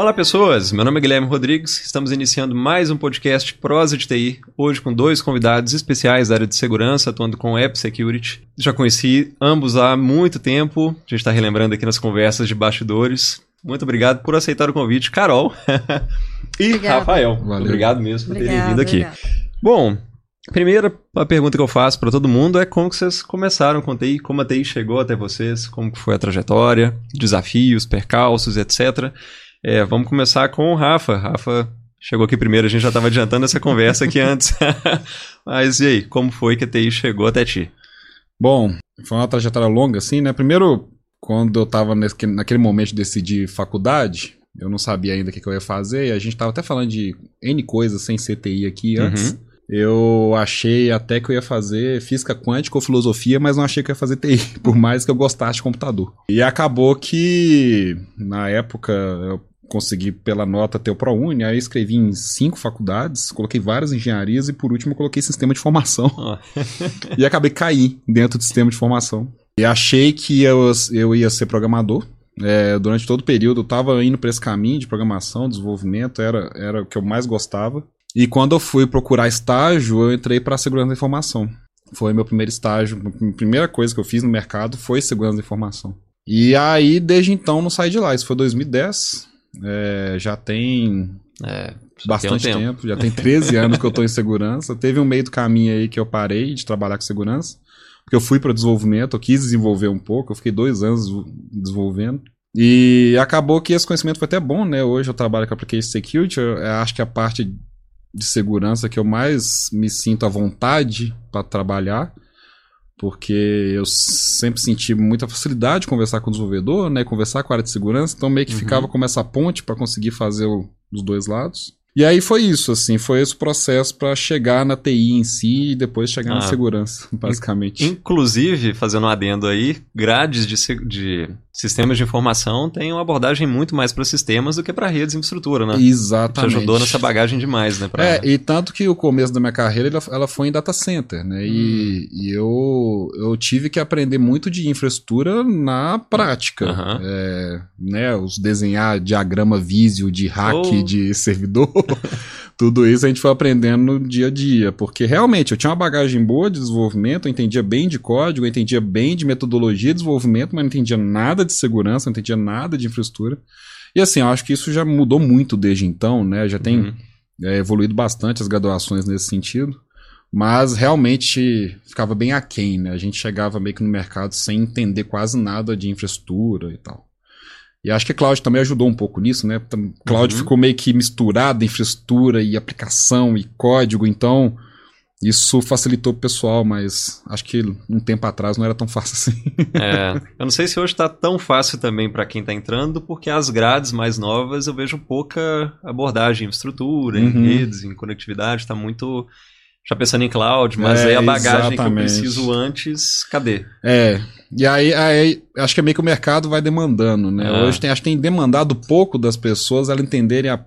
Olá pessoas, meu nome é Guilherme Rodrigues, estamos iniciando mais um podcast Prosa de TI, hoje com dois convidados especiais da área de segurança, atuando com App Security. Já conheci ambos há muito tempo, a gente está relembrando aqui nas conversas de bastidores. Muito obrigado por aceitar o convite, Carol e Obrigada. Rafael. Valeu. Obrigado mesmo por terem vindo aqui. obrigada. Bom, primeira a pergunta que eu faço para todo mundo é como que vocês começaram com TI, como a TI chegou até vocês, como que foi a trajetória, desafios, percalços, etc. É, vamos começar com o Rafa. Rafa chegou aqui primeiro, a gente já estava adiantando essa conversa aqui antes. Mas e aí, como foi que a TI chegou até ti? Bom, foi uma trajetória longa, assim, né? Primeiro, quando eu tava nesse, naquele momento de decidir faculdade, eu não sabia ainda o que, que eu ia fazer, e a gente tava até falando de N coisas sem CTI aqui antes. Eu achei até que eu ia fazer física quântica ou filosofia, mas não achei que eu ia fazer TI, por mais que eu gostasse de computador. E acabou que, na época, eu consegui pela nota ter o ProUni, aí escrevi em cinco faculdades, coloquei várias engenharias e por último eu coloquei sistema de formação. E acabei cair dentro do sistema de formação. E achei que eu, eu ia ser programador. É, durante todo o período eu estava indo para esse caminho de programação, desenvolvimento, era, era o que eu mais gostava. E quando eu fui procurar estágio, eu entrei para segurança da informação. Foi meu primeiro estágio, a primeira coisa que eu fiz no mercado foi segurança da informação. E aí, desde então, não saí de lá. Isso foi 2010. É, já tem é, bastante tem um tempo. Já tem 13 anos que eu tô em segurança. Teve um meio do caminho aí que eu parei de trabalhar com segurança. Porque eu fui para desenvolvimento, eu quis desenvolver um pouco, eu fiquei dois anos desenvolvendo. E acabou que esse conhecimento foi até bom, né? Hoje eu trabalho com Application Security, eu acho que a parte de segurança que eu mais me sinto à vontade para trabalhar, porque eu sempre senti muita facilidade de conversar com o desenvolvedor, né? Conversar com a área de segurança, então meio que Uhum. ficava como essa ponte para conseguir fazer o- os dois lados. E aí foi isso, assim, foi esse processo para chegar na TI em si e depois chegar na Ah. segurança, basicamente. Inclusive, fazendo um adendo aí, grades de, de sistemas de informação têm uma abordagem muito mais para sistemas do que para redes e infraestrutura, né? Te Exatamente. ajudou nessa bagagem demais, né? Pra... É, e tanto que o começo da minha carreira ela, foi em data center, né? E, e eu, eu tive que aprender muito de infraestrutura na prática. Aham. É, né? Os desenhar diagrama Visio de hack Oh. de servidor. Tudo isso a gente foi aprendendo no dia a dia, porque realmente eu tinha uma bagagem boa de desenvolvimento, eu entendia bem de código, eu entendia bem de metodologia de desenvolvimento, mas não entendia nada de segurança, não entendia nada de infraestrutura. E assim, eu acho que isso já mudou muito desde então, né? Já tem Uhum. é, evoluído bastante as graduações nesse sentido, mas realmente ficava bem aquém, né? A gente chegava meio que no mercado sem entender quase nada de infraestrutura e tal. E acho que a Cloud também ajudou um pouco nisso, né? Cloud Uhum. ficou meio que misturada infraestrutura e aplicação e código, então isso facilitou o pessoal, mas acho que um tempo atrás não era tão fácil assim. É, eu não sei se hoje tá tão fácil também para quem tá entrando, porque as grades mais novas eu vejo pouca abordagem em infraestrutura, em Uhum. redes, em conectividade, tá muito já pensando em cloud, mas É, aí a bagagem que eu exatamente. preciso antes, cadê? É, e aí, aí acho que é meio que o mercado vai demandando, né? Ah. Hoje tem, acho que tem demandado pouco das pessoas elas entenderem a,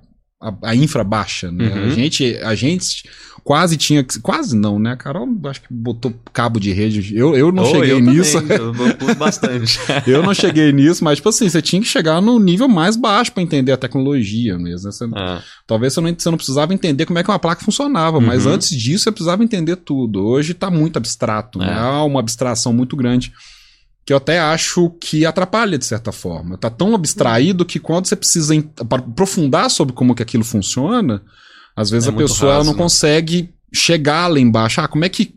a, a infra baixa, né? Uhum. A, gente, a gente quase tinha, que- quase não, né? A Carol acho que botou cabo de rede, eu, eu não Oh, cheguei eu nisso, Também, eu, bastante. eu não cheguei nisso, mas tipo assim, você tinha que chegar no nível mais baixo para entender a tecnologia mesmo, né? Você- Ah, Talvez você não, você não precisava entender como é que uma placa funcionava, mas Uhum. antes disso você precisava entender tudo. Hoje tá muito abstrato, né? É. Há uma abstração muito grande que eu até acho que atrapalha de certa forma. Tá tão abstraído que quando você precisa aprofundar sobre como que aquilo funciona, às vezes É a pessoa raso, não né? consegue chegar lá embaixo. Ah, como é que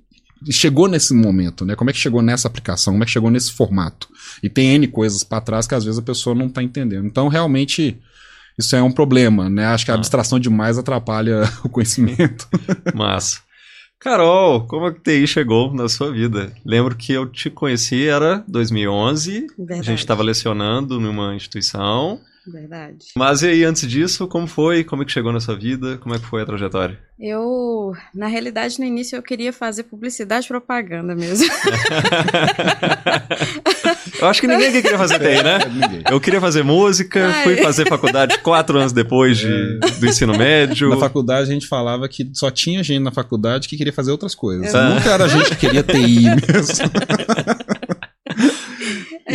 chegou nesse momento, né? Como é que chegou nessa aplicação? Como é que chegou nesse formato? E tem N coisas para trás que às vezes a pessoa não tá entendendo. Então, realmente, isso é um problema, né? Acho que a Ah. abstração demais atrapalha o conhecimento. massa. Carol, como a TI chegou na sua vida? Lembro que eu te conheci, era 2011, a Verdade. gente estava lecionando numa instituição. Verdade. Mas e aí, antes disso, como foi? Como é que chegou na sua vida? Como é que foi a trajetória? Eu, na realidade, no início eu queria fazer publicidade e propaganda mesmo. eu acho que ninguém aqui queria fazer TI, né? Ninguém. Eu queria fazer música, Ai. fui fazer faculdade quatro anos depois de, do ensino médio. Na faculdade a gente falava que só tinha gente na faculdade que queria fazer outras coisas. Ah. Nunca era gente que queria TI mesmo.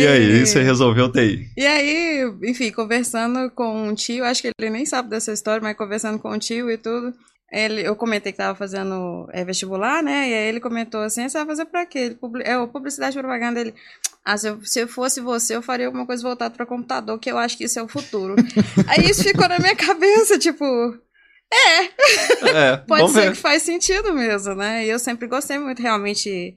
E aí, você resolveu TI? E aí, enfim, conversando com um tio, acho que ele nem sabe dessa história, mas conversando com um tio e tudo, ele, eu comentei que estava fazendo é, vestibular, né? E aí ele comentou assim: você vai fazer pra quê? Ele, é, publicidade e propaganda. Ele, ah, se eu, se eu fosse você, eu faria alguma coisa voltada para computador, que eu acho que isso é o futuro. aí isso ficou na minha cabeça, tipo. É, é pode ser ver. que faz sentido mesmo, né? E eu sempre gostei muito, realmente.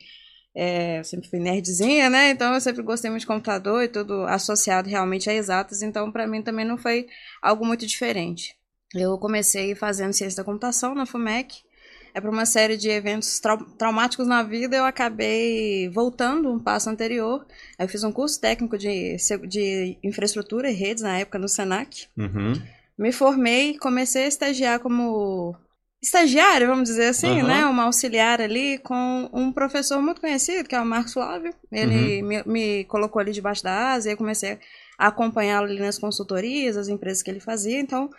É, eu sempre fui nerdzinha, né? Então eu sempre gostei muito de computador e tudo associado realmente a exatas. Então, para mim também não foi algo muito diferente. Eu comecei fazendo ciência da computação na FUMEC. É para uma série de eventos trau traumáticos na vida, eu acabei voltando um passo anterior. Eu fiz um curso técnico de, de infraestrutura e redes na época no SENAC. Uhum. Me formei, comecei a estagiar como estagiário, vamos dizer assim, uhum. né? Uma auxiliar ali com um professor muito conhecido, que é o Marcos Flávio. Ele uhum. me, me, colocou ali debaixo da asa e eu comecei a acompanhá-lo ali nas consultorias, as empresas que ele fazia. Então,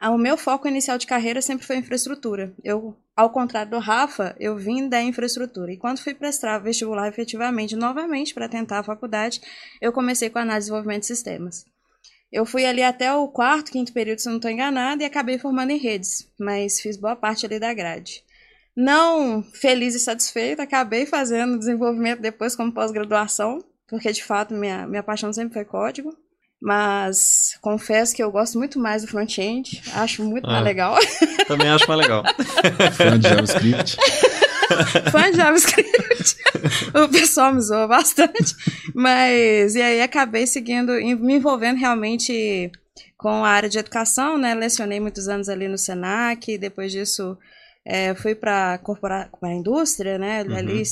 o meu foco inicial de carreira sempre foi infraestrutura. Eu, ao contrário do Rafa, eu vim da infraestrutura. E quando fui prestar vestibular efetivamente, novamente, para tentar a faculdade, eu comecei com análise de desenvolvimento de sistemas. Eu fui ali até o quarto, quinto período, se não estou enganada, e acabei formando em redes, mas fiz boa parte ali da grade. Não feliz e satisfeita, acabei fazendo desenvolvimento depois como pós-graduação, porque de fato minha, minha paixão sempre foi código. Mas confesso que eu gosto muito mais do front-end, acho muito ah, mais legal. Também acho mais legal. Fã de JavaScript. Fã de JavaScript. o pessoal me zoa bastante. Mas, e aí acabei seguindo, me envolvendo realmente com a área de educação, né? Lecionei muitos anos ali no Senac, depois disso é, fui para a indústria, né? Uhum. Ali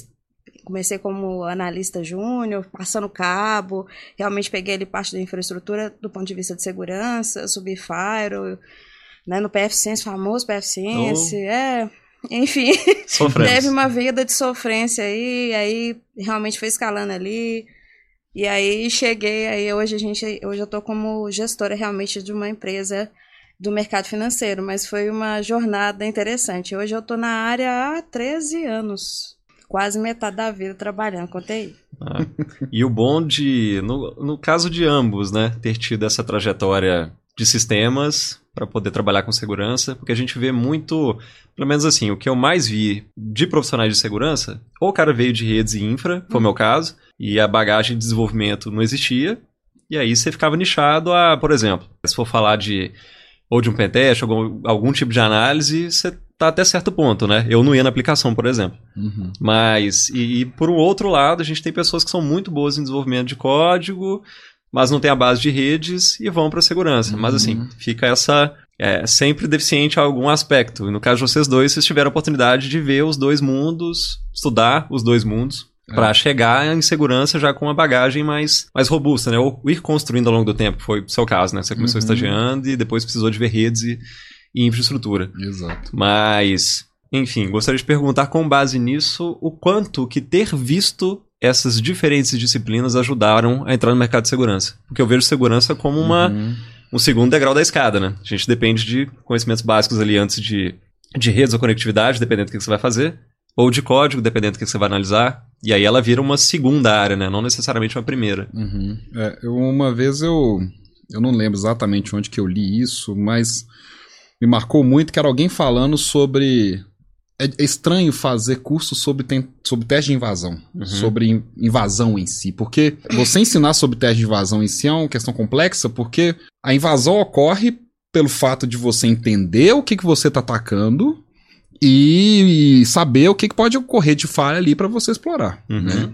comecei como analista júnior, passando cabo, realmente peguei ali parte da infraestrutura do ponto de vista de segurança, subi Fire, né, no PFCense, famoso PFCense, oh. é, enfim, teve uma vida de sofrência aí, aí realmente foi escalando ali, e aí cheguei, aí hoje a gente, hoje eu tô como gestora realmente de uma empresa do mercado financeiro, mas foi uma jornada interessante. Hoje eu tô na área há 13 anos quase metade da vida trabalhando com TI. Ah, e o bom de, no, no caso de ambos, né, ter tido essa trajetória de sistemas para poder trabalhar com segurança, porque a gente vê muito, pelo menos assim, o que eu mais vi de profissionais de segurança, ou o cara veio de redes e infra, foi o meu caso, e a bagagem de desenvolvimento não existia, e aí você ficava nichado a, por exemplo, se for falar de ou de um pentest, algum, algum tipo de análise, você tá até certo ponto, né? Eu não ia na aplicação, por exemplo. Uhum. Mas, e, e, por um outro lado, a gente tem pessoas que são muito boas em desenvolvimento de código, mas não tem a base de redes e vão para segurança. Uhum. Mas assim, fica essa é, sempre deficiente em algum aspecto. E no caso de vocês dois, vocês tiveram a oportunidade de ver os dois mundos, estudar os dois mundos, é. para chegar em segurança já com uma bagagem mais, mais robusta, né? Ou ir construindo ao longo do tempo, foi o seu caso, né? Você começou uhum. estagiando e depois precisou de ver redes e e infraestrutura. Exato. Mas, enfim, gostaria de perguntar com base nisso o quanto que ter visto essas diferentes disciplinas ajudaram a entrar no mercado de segurança. Porque eu vejo segurança como uma, uhum. um segundo degrau da escada, né? A gente depende de conhecimentos básicos ali antes de, de redes ou conectividade, dependendo do que você vai fazer, ou de código, dependendo do que você vai analisar. E aí ela vira uma segunda área, né? Não necessariamente uma primeira. Uhum. É, eu, uma vez eu. Eu não lembro exatamente onde que eu li isso, mas me marcou muito, que era alguém falando sobre. É, é estranho fazer curso sobre, tem, sobre teste de invasão, uhum. sobre invasão em si, porque você ensinar sobre teste de invasão em si é uma questão complexa, porque a invasão ocorre pelo fato de você entender o que, que você está atacando e saber o que, que pode ocorrer de falha ali para você explorar. Uhum. Né?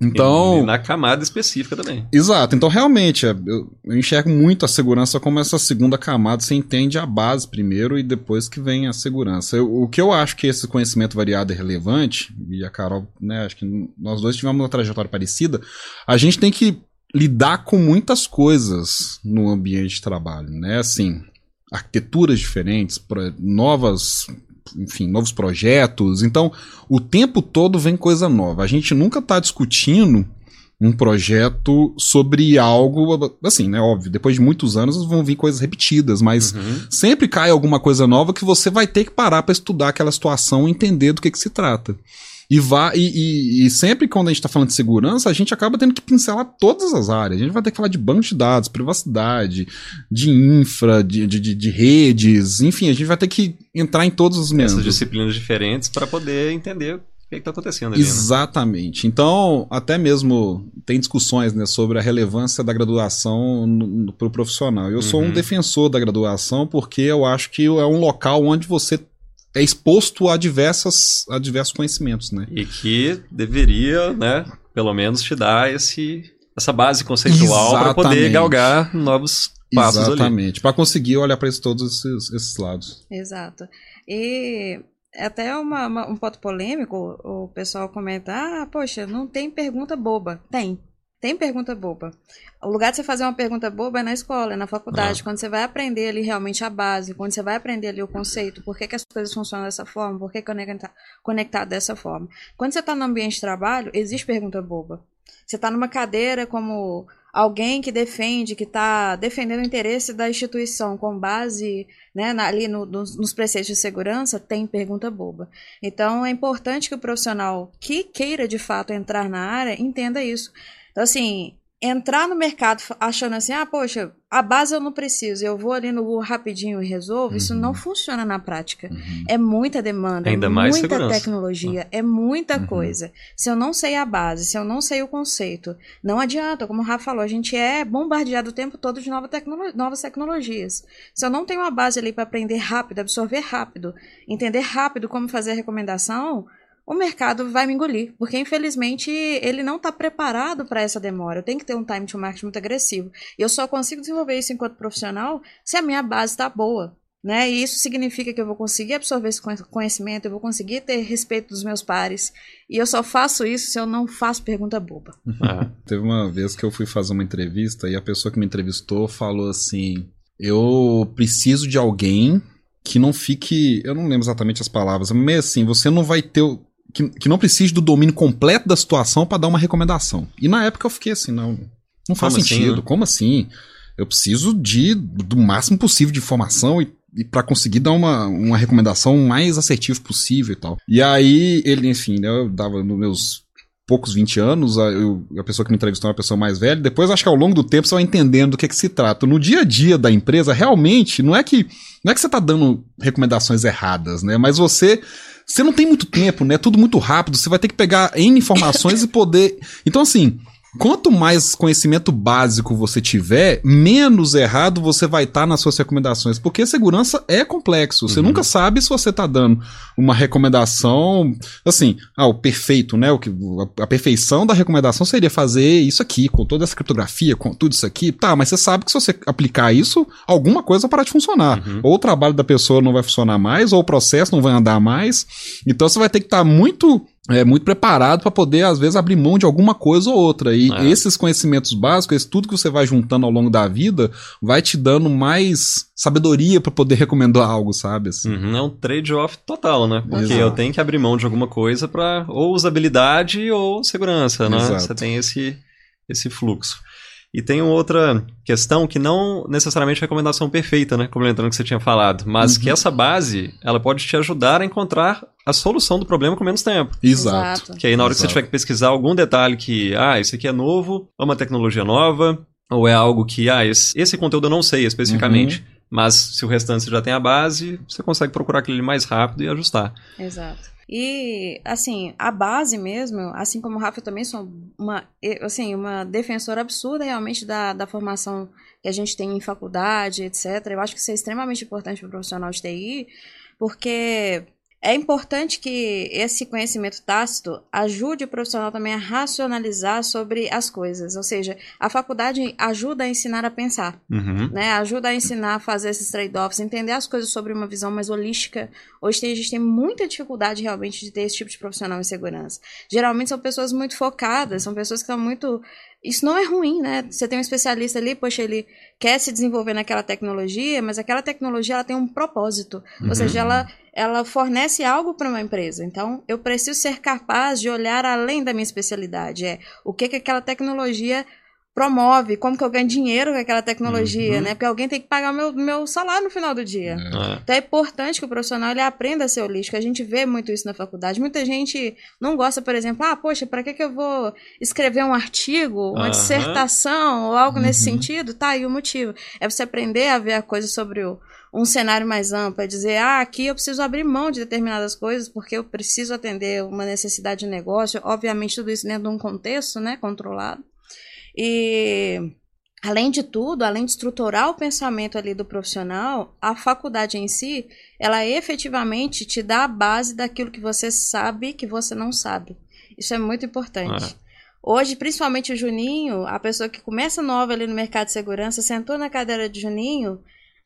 Então. E na camada específica também. Exato. Então, realmente, é, eu, eu, enxergo muito a segurança como essa segunda camada. Você entende a base primeiro e depois que vem a segurança. Eu, o que eu acho que esse conhecimento variado é relevante, e a Carol, né, acho que nós dois tivemos uma trajetória parecida, a gente tem que lidar com muitas coisas no ambiente de trabalho, né? Assim, arquiteturas diferentes, novas enfim, novos projetos. Então, o tempo todo vem coisa nova. A gente nunca está discutindo um projeto sobre algo, assim, né? Óbvio, depois de muitos anos vão vir coisas repetidas, mas uhum. sempre cai alguma coisa nova que você vai ter que parar para estudar aquela situação e entender do que, que se trata. E, vá, e, e, e, sempre quando a gente está falando de segurança, a gente acaba tendo que pincelar todas as áreas. A gente vai ter que falar de banco de dados, privacidade, de infra, de, de, de redes, enfim, a gente vai ter que entrar em todos os meandros. Essas disciplinas diferentes para poder entender o que está acontecendo ali. Né? Exatamente. Né? Então, até mesmo tem discussões né, sobre a relevância da graduação para o profissional. Eu uhum. sou um uhum. defensor da graduação porque eu acho que é um local onde você é exposto a, diversas, a diversos conhecimentos, né? E que deveria, né, pelo menos te dar esse, essa base conceitual para poder galgar novos passos Exatamente, para conseguir olhar para todos esses, esses, lados. Exato. E até uma, uma, um ponto polêmico, o pessoal comenta, ah, poxa, não tem pergunta boba. Tem. Tem pergunta boba. O lugar de você fazer uma pergunta boba é na escola, é na faculdade, ah. quando você vai aprender ali realmente a base, quando você vai aprender ali o conceito, por que, que as coisas funcionam dessa forma, por que conectar, conectar dessa forma. Quando você está no ambiente de trabalho, existe pergunta boba. Você está numa cadeira como alguém que defende, que está defendendo o interesse da instituição com base né, ali no, nos, nos preceitos de segurança, tem pergunta boba. Então é importante que o profissional que queira de fato entrar na área entenda isso. Então, assim, entrar no mercado achando assim, ah, poxa, a base eu não preciso, eu vou ali no Google rapidinho e resolvo, uhum. isso não uhum. funciona na prática. Uhum. É muita demanda, Ainda é mais muita segurança. tecnologia, é muita uhum. coisa. Se eu não sei a base, se eu não sei o conceito, não adianta, como o Rafa falou, a gente é bombardeado o tempo todo de nova tecno novas tecnologias. Se eu não tenho uma base ali para aprender rápido, absorver rápido, entender rápido como fazer a recomendação, o mercado vai me engolir, porque infelizmente ele não está preparado para essa demora. Eu tenho que ter um time to market muito agressivo. E eu só consigo desenvolver isso enquanto profissional se a minha base está boa. Né? E isso significa que eu vou conseguir absorver esse conhecimento, eu vou conseguir ter respeito dos meus pares. E eu só faço isso se eu não faço pergunta boba. Ah, teve uma vez que eu fui fazer uma entrevista e a pessoa que me entrevistou falou assim: Eu preciso de alguém que não fique. Eu não lembro exatamente as palavras, mas assim, você não vai ter que, que não precise do domínio completo da situação para dar uma recomendação. E na época eu fiquei assim, não, não faz Como assim, sentido. Assim, né? Como assim? Eu preciso de do máximo possível de informação e, e para conseguir dar uma, uma recomendação mais assertiva possível e tal. E aí ele, enfim, né, eu dava nos meus poucos 20 anos, a, eu, a pessoa que me entrevistou é uma pessoa mais velha, depois acho que ao longo do tempo você vai entendendo do que, é que se trata. No dia a dia da empresa, realmente, não é que não é que você está dando recomendações erradas, né? Mas você você não tem muito tempo, né? Tudo muito rápido, você vai ter que pegar N informações e poder. Então, assim, Quanto mais conhecimento básico você tiver, menos errado você vai estar tá nas suas recomendações. Porque segurança é complexo. Você uhum. nunca sabe se você está dando uma recomendação. Assim, ah, o perfeito, né? O que, a, a, perfeição da recomendação seria fazer isso aqui, com toda essa criptografia, com tudo isso aqui. Tá, mas você sabe que se você aplicar isso, alguma coisa vai parar de funcionar. Uhum. Ou o trabalho da pessoa não vai funcionar mais, ou o processo não vai andar mais. Então você vai ter que estar tá muito é muito preparado para poder, às vezes, abrir mão de alguma coisa ou outra. E é. esses conhecimentos básicos, esse tudo que você vai juntando ao longo da vida, vai te dando mais sabedoria para poder recomendar algo, sabe? Assim. Uhum, é um trade-off total, né? Porque Exato. eu tenho que abrir mão de alguma coisa para ou usabilidade ou segurança, né? Exato. Você tem esse, esse fluxo. E tem uma outra questão que não necessariamente é recomendação perfeita, né? Complementando o que você tinha falado, mas uhum. que essa base, ela pode te ajudar a encontrar a solução do problema com menos tempo. Exato. Que aí na hora Exato. que você tiver que pesquisar algum detalhe que, ah, isso aqui é novo, é uma tecnologia nova, ou é algo que, ah, esse, esse conteúdo eu não sei especificamente. Uhum. Mas se o restante você já tem a base, você consegue procurar aquele mais rápido e ajustar. Exato. E, assim, a base mesmo, assim como o Rafa, eu também sou uma, assim, uma defensora absurda realmente da, da formação que a gente tem em faculdade, etc. Eu acho que isso é extremamente importante para o profissional de TI, porque é importante que esse conhecimento tácito ajude o profissional também a racionalizar sobre as coisas. Ou seja, a faculdade ajuda a ensinar a pensar, uhum. né? ajuda a ensinar a fazer esses trade-offs, entender as coisas sobre uma visão mais holística. Hoje a gente tem muita dificuldade realmente de ter esse tipo de profissional em segurança. Geralmente são pessoas muito focadas, são pessoas que estão muito isso não é ruim, né? Você tem um especialista ali, poxa, ele quer se desenvolver naquela tecnologia, mas aquela tecnologia ela tem um propósito. Uhum. Ou seja, ela, ela fornece algo para uma empresa. Então, eu preciso ser capaz de olhar além da minha especialidade. É o que, que aquela tecnologia promove, como que eu ganho dinheiro com aquela tecnologia, uhum. né? Porque alguém tem que pagar o meu, meu salário no final do dia. É. Então é importante que o profissional ele aprenda a ser holístico. A gente vê muito isso na faculdade. Muita gente não gosta, por exemplo, ah, poxa, para que, que eu vou escrever um artigo, uma uhum. dissertação ou algo uhum. nesse sentido? Tá aí o motivo. É você aprender a ver a coisa sobre o, um cenário mais amplo, é dizer, ah, aqui eu preciso abrir mão de determinadas coisas porque eu preciso atender uma necessidade de negócio, obviamente tudo isso dentro de um contexto, né, controlado. E além de tudo, além de estruturar o pensamento ali do profissional, a faculdade em si, ela efetivamente te dá a base daquilo que você sabe que você não sabe. Isso é muito importante. Ah. Hoje, principalmente o Juninho, a pessoa que começa nova ali no mercado de segurança, sentou na cadeira de Juninho,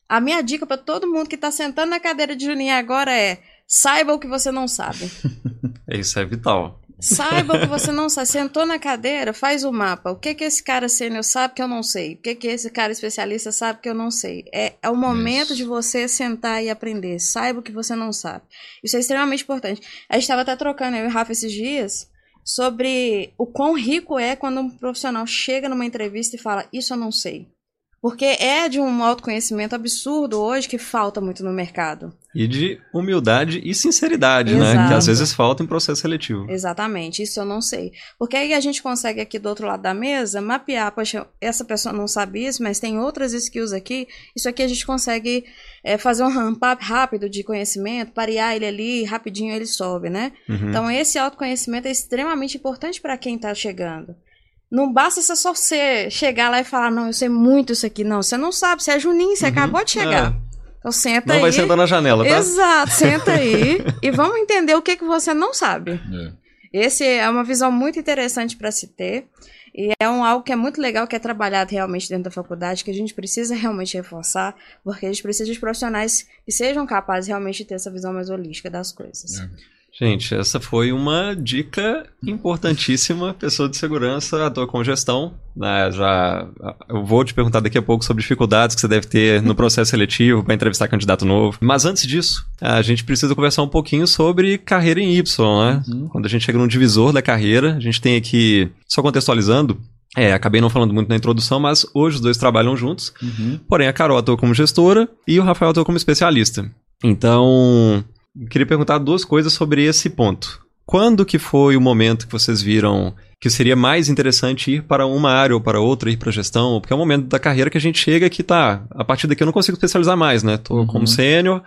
a minha dica para todo mundo que está sentando na cadeira de Juninho agora é: saiba o que você não sabe. Isso é vital. Saiba o que você não sabe. Sentou na cadeira, faz o mapa. O que que esse cara sênior sabe que eu não sei? O que que esse cara especialista sabe que eu não sei? É, é o momento Isso. de você sentar e aprender. Saiba o que você não sabe. Isso é extremamente importante. A gente estava até trocando, eu e o Rafa, esses dias, sobre o quão rico é quando um profissional chega numa entrevista e fala: Isso eu não sei. Porque é de um autoconhecimento absurdo hoje que falta muito no mercado. E de humildade e sinceridade, Exato. né? Que às vezes falta em processo seletivo. Exatamente, isso eu não sei. Porque aí a gente consegue aqui do outro lado da mesa mapear, poxa, essa pessoa não sabe isso, mas tem outras skills aqui. Isso aqui a gente consegue é, fazer um ramp-up rápido de conhecimento, parear ele ali, rapidinho ele sobe, né? Uhum. Então esse autoconhecimento é extremamente importante para quem está chegando. Não basta você só você chegar lá e falar, não, eu sei muito isso aqui. Não, você não sabe, você é Juninho, você uhum, acabou de chegar. É. Então senta não aí. Não vai sentar na janela, tá? Exato, senta aí e vamos entender o que, que você não sabe. É. Esse é uma visão muito interessante para se ter. E é um algo que é muito legal, que é trabalhado realmente dentro da faculdade, que a gente precisa realmente reforçar, porque a gente precisa de profissionais que sejam capazes realmente de ter essa visão mais holística das coisas. É. Gente, essa foi uma dica importantíssima. Pessoa de segurança atua com gestão. Né? Já, eu vou te perguntar daqui a pouco sobre dificuldades que você deve ter no processo seletivo para entrevistar candidato novo. Mas antes disso, a gente precisa conversar um pouquinho sobre carreira em Y, né? Uhum. Quando a gente chega num divisor da carreira, a gente tem aqui, só contextualizando, é, acabei não falando muito na introdução, mas hoje os dois trabalham juntos. Uhum. Porém, a Carol atua como gestora e o Rafael atua como especialista. Então, queria perguntar duas coisas sobre esse ponto. Quando que foi o momento que vocês viram que seria mais interessante ir para uma área ou para outra, ir para gestão? Porque é um momento da carreira que a gente chega que tá, a partir daqui eu não consigo especializar mais, né? Tô uhum. como sênior,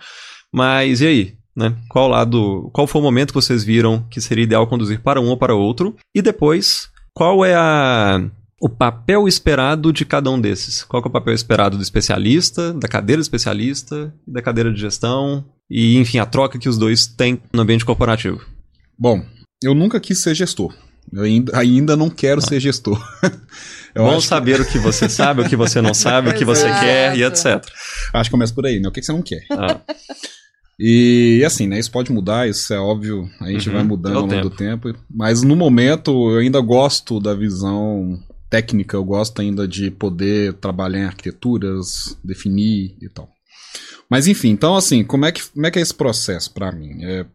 mas e aí? Né? Qual lado, qual foi o momento que vocês viram que seria ideal conduzir para um ou para outro? E depois, qual é a o papel esperado de cada um desses. Qual é o papel esperado do especialista, da cadeira de especialista, da cadeira de gestão e, enfim, a troca que os dois têm no ambiente corporativo. Bom, eu nunca quis ser gestor. Eu ainda, ainda não quero ah. ser gestor. Bom saber que... o que você sabe, o que você não sabe, o que você quer e etc. Acho que começa por aí, né? O que você não quer? Ah. E assim, né? Isso pode mudar, isso é óbvio, a gente uhum, vai mudando ao longo tempo. do tempo. Mas no momento eu ainda gosto da visão técnica, eu gosto ainda de poder trabalhar em arquiteturas, definir e tal. Mas enfim, então assim, como é que, como é, que é esse processo para mim? É,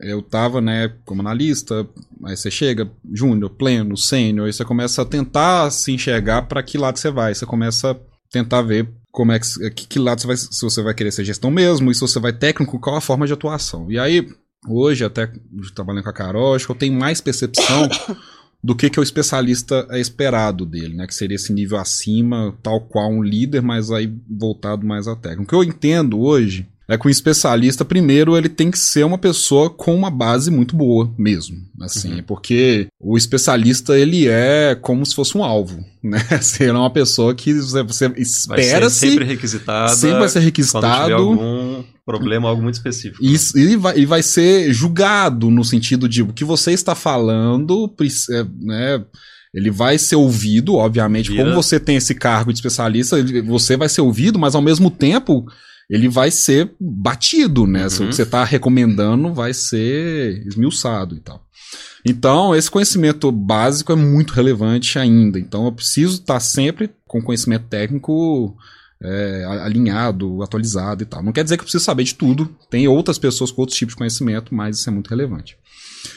eu tava, né, como analista, aí você chega, júnior, pleno, sênior, aí você começa a tentar se enxergar para que lado você vai. Você começa a tentar ver como é que, que, que lado você vai, se você vai querer ser gestão mesmo, e se você vai técnico, qual a forma de atuação. E aí, hoje, até trabalhando com a Carol, acho que eu tenho mais percepção do que, que o especialista é esperado dele, né? Que seria esse nível acima, tal qual um líder, mas aí voltado mais à técnica. O que eu entendo hoje é que o especialista, primeiro, ele tem que ser uma pessoa com uma base muito boa mesmo, assim, uhum. porque o especialista, ele é como se fosse um alvo, né? Ele é uma pessoa que você, espera ser sempre requisitado. Sempre vai ser requisitado. algum problema, algo muito específico. Isso, ele vai, ele vai ser julgado no sentido de o que você está falando, é, né? Ele vai ser ouvido, obviamente, Vira. como você tem esse cargo de especialista, você vai ser ouvido, mas ao mesmo tempo ele vai ser batido, né? Uhum. O que você está recomendando vai ser esmiuçado e tal. Então, esse conhecimento básico é muito relevante ainda. Então, eu preciso estar tá sempre com conhecimento técnico é, alinhado, atualizado e tal. Não quer dizer que eu preciso saber de tudo. Tem outras pessoas com outros tipos de conhecimento, mas isso é muito relevante.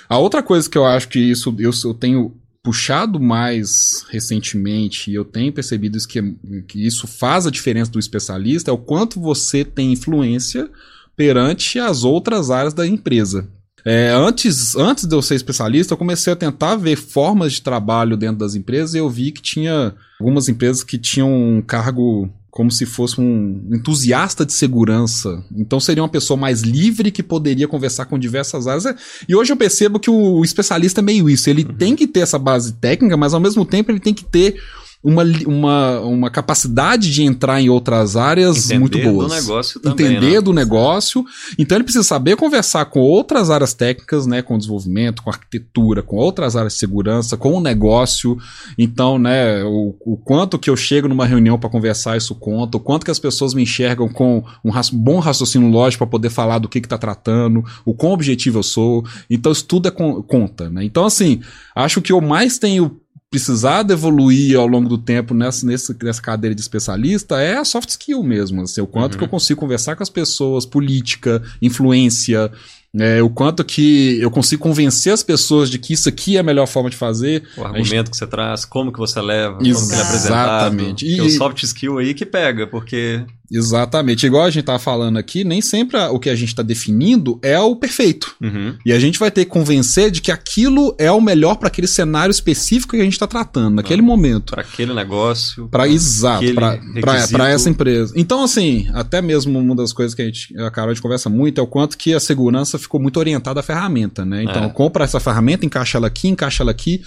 A outra coisa que eu acho que isso eu, eu tenho puxado mais recentemente, e eu tenho percebido isso que, que isso faz a diferença do especialista, é o quanto você tem influência perante as outras áreas da empresa. É, antes, antes de eu ser especialista, eu comecei a tentar ver formas de trabalho dentro das empresas e eu vi que tinha algumas empresas que tinham um cargo como se fosse um entusiasta de segurança. Então seria uma pessoa mais livre que poderia conversar com diversas áreas. E hoje eu percebo que o especialista é meio isso. Ele uhum. tem que ter essa base técnica, mas ao mesmo tempo ele tem que ter uma, uma, uma capacidade de entrar em outras áreas Entender muito boas. Do negócio também, Entender né? do negócio. Então ele precisa saber conversar com outras áreas técnicas, né, com desenvolvimento, com arquitetura, com outras áreas de segurança, com o negócio. Então, né, o, o quanto que eu chego numa reunião para conversar isso conta, o quanto que as pessoas me enxergam com um bom raciocínio lógico para poder falar do que está tratando, o quão objetivo eu sou. Então isso tudo é conta, né? Então assim, acho que eu mais tenho precisado evoluir ao longo do tempo nessa, nessa, nessa cadeira de especialista é a soft skill mesmo. Assim, o quanto uhum. que eu consigo conversar com as pessoas, política, influência, é, o quanto que eu consigo convencer as pessoas de que isso aqui é a melhor forma de fazer. O argumento gente... que você traz, como que você leva, Exatamente. como que ele é apresentado. Exatamente. E o soft skill aí que pega, porque Exatamente. Igual a gente estava falando aqui, nem sempre o que a gente está definindo é o perfeito. Uhum. E a gente vai ter que convencer de que aquilo é o melhor para aquele cenário específico que a gente está tratando, naquele momento. Para aquele negócio. Para exato, para essa empresa. Então, assim, até mesmo uma das coisas que a gente, a Carol, a gente conversa muito é o quanto que a segurança ficou muito orientada à ferramenta, né? Então, é. compra essa ferramenta, encaixa ela aqui, encaixa ela aqui.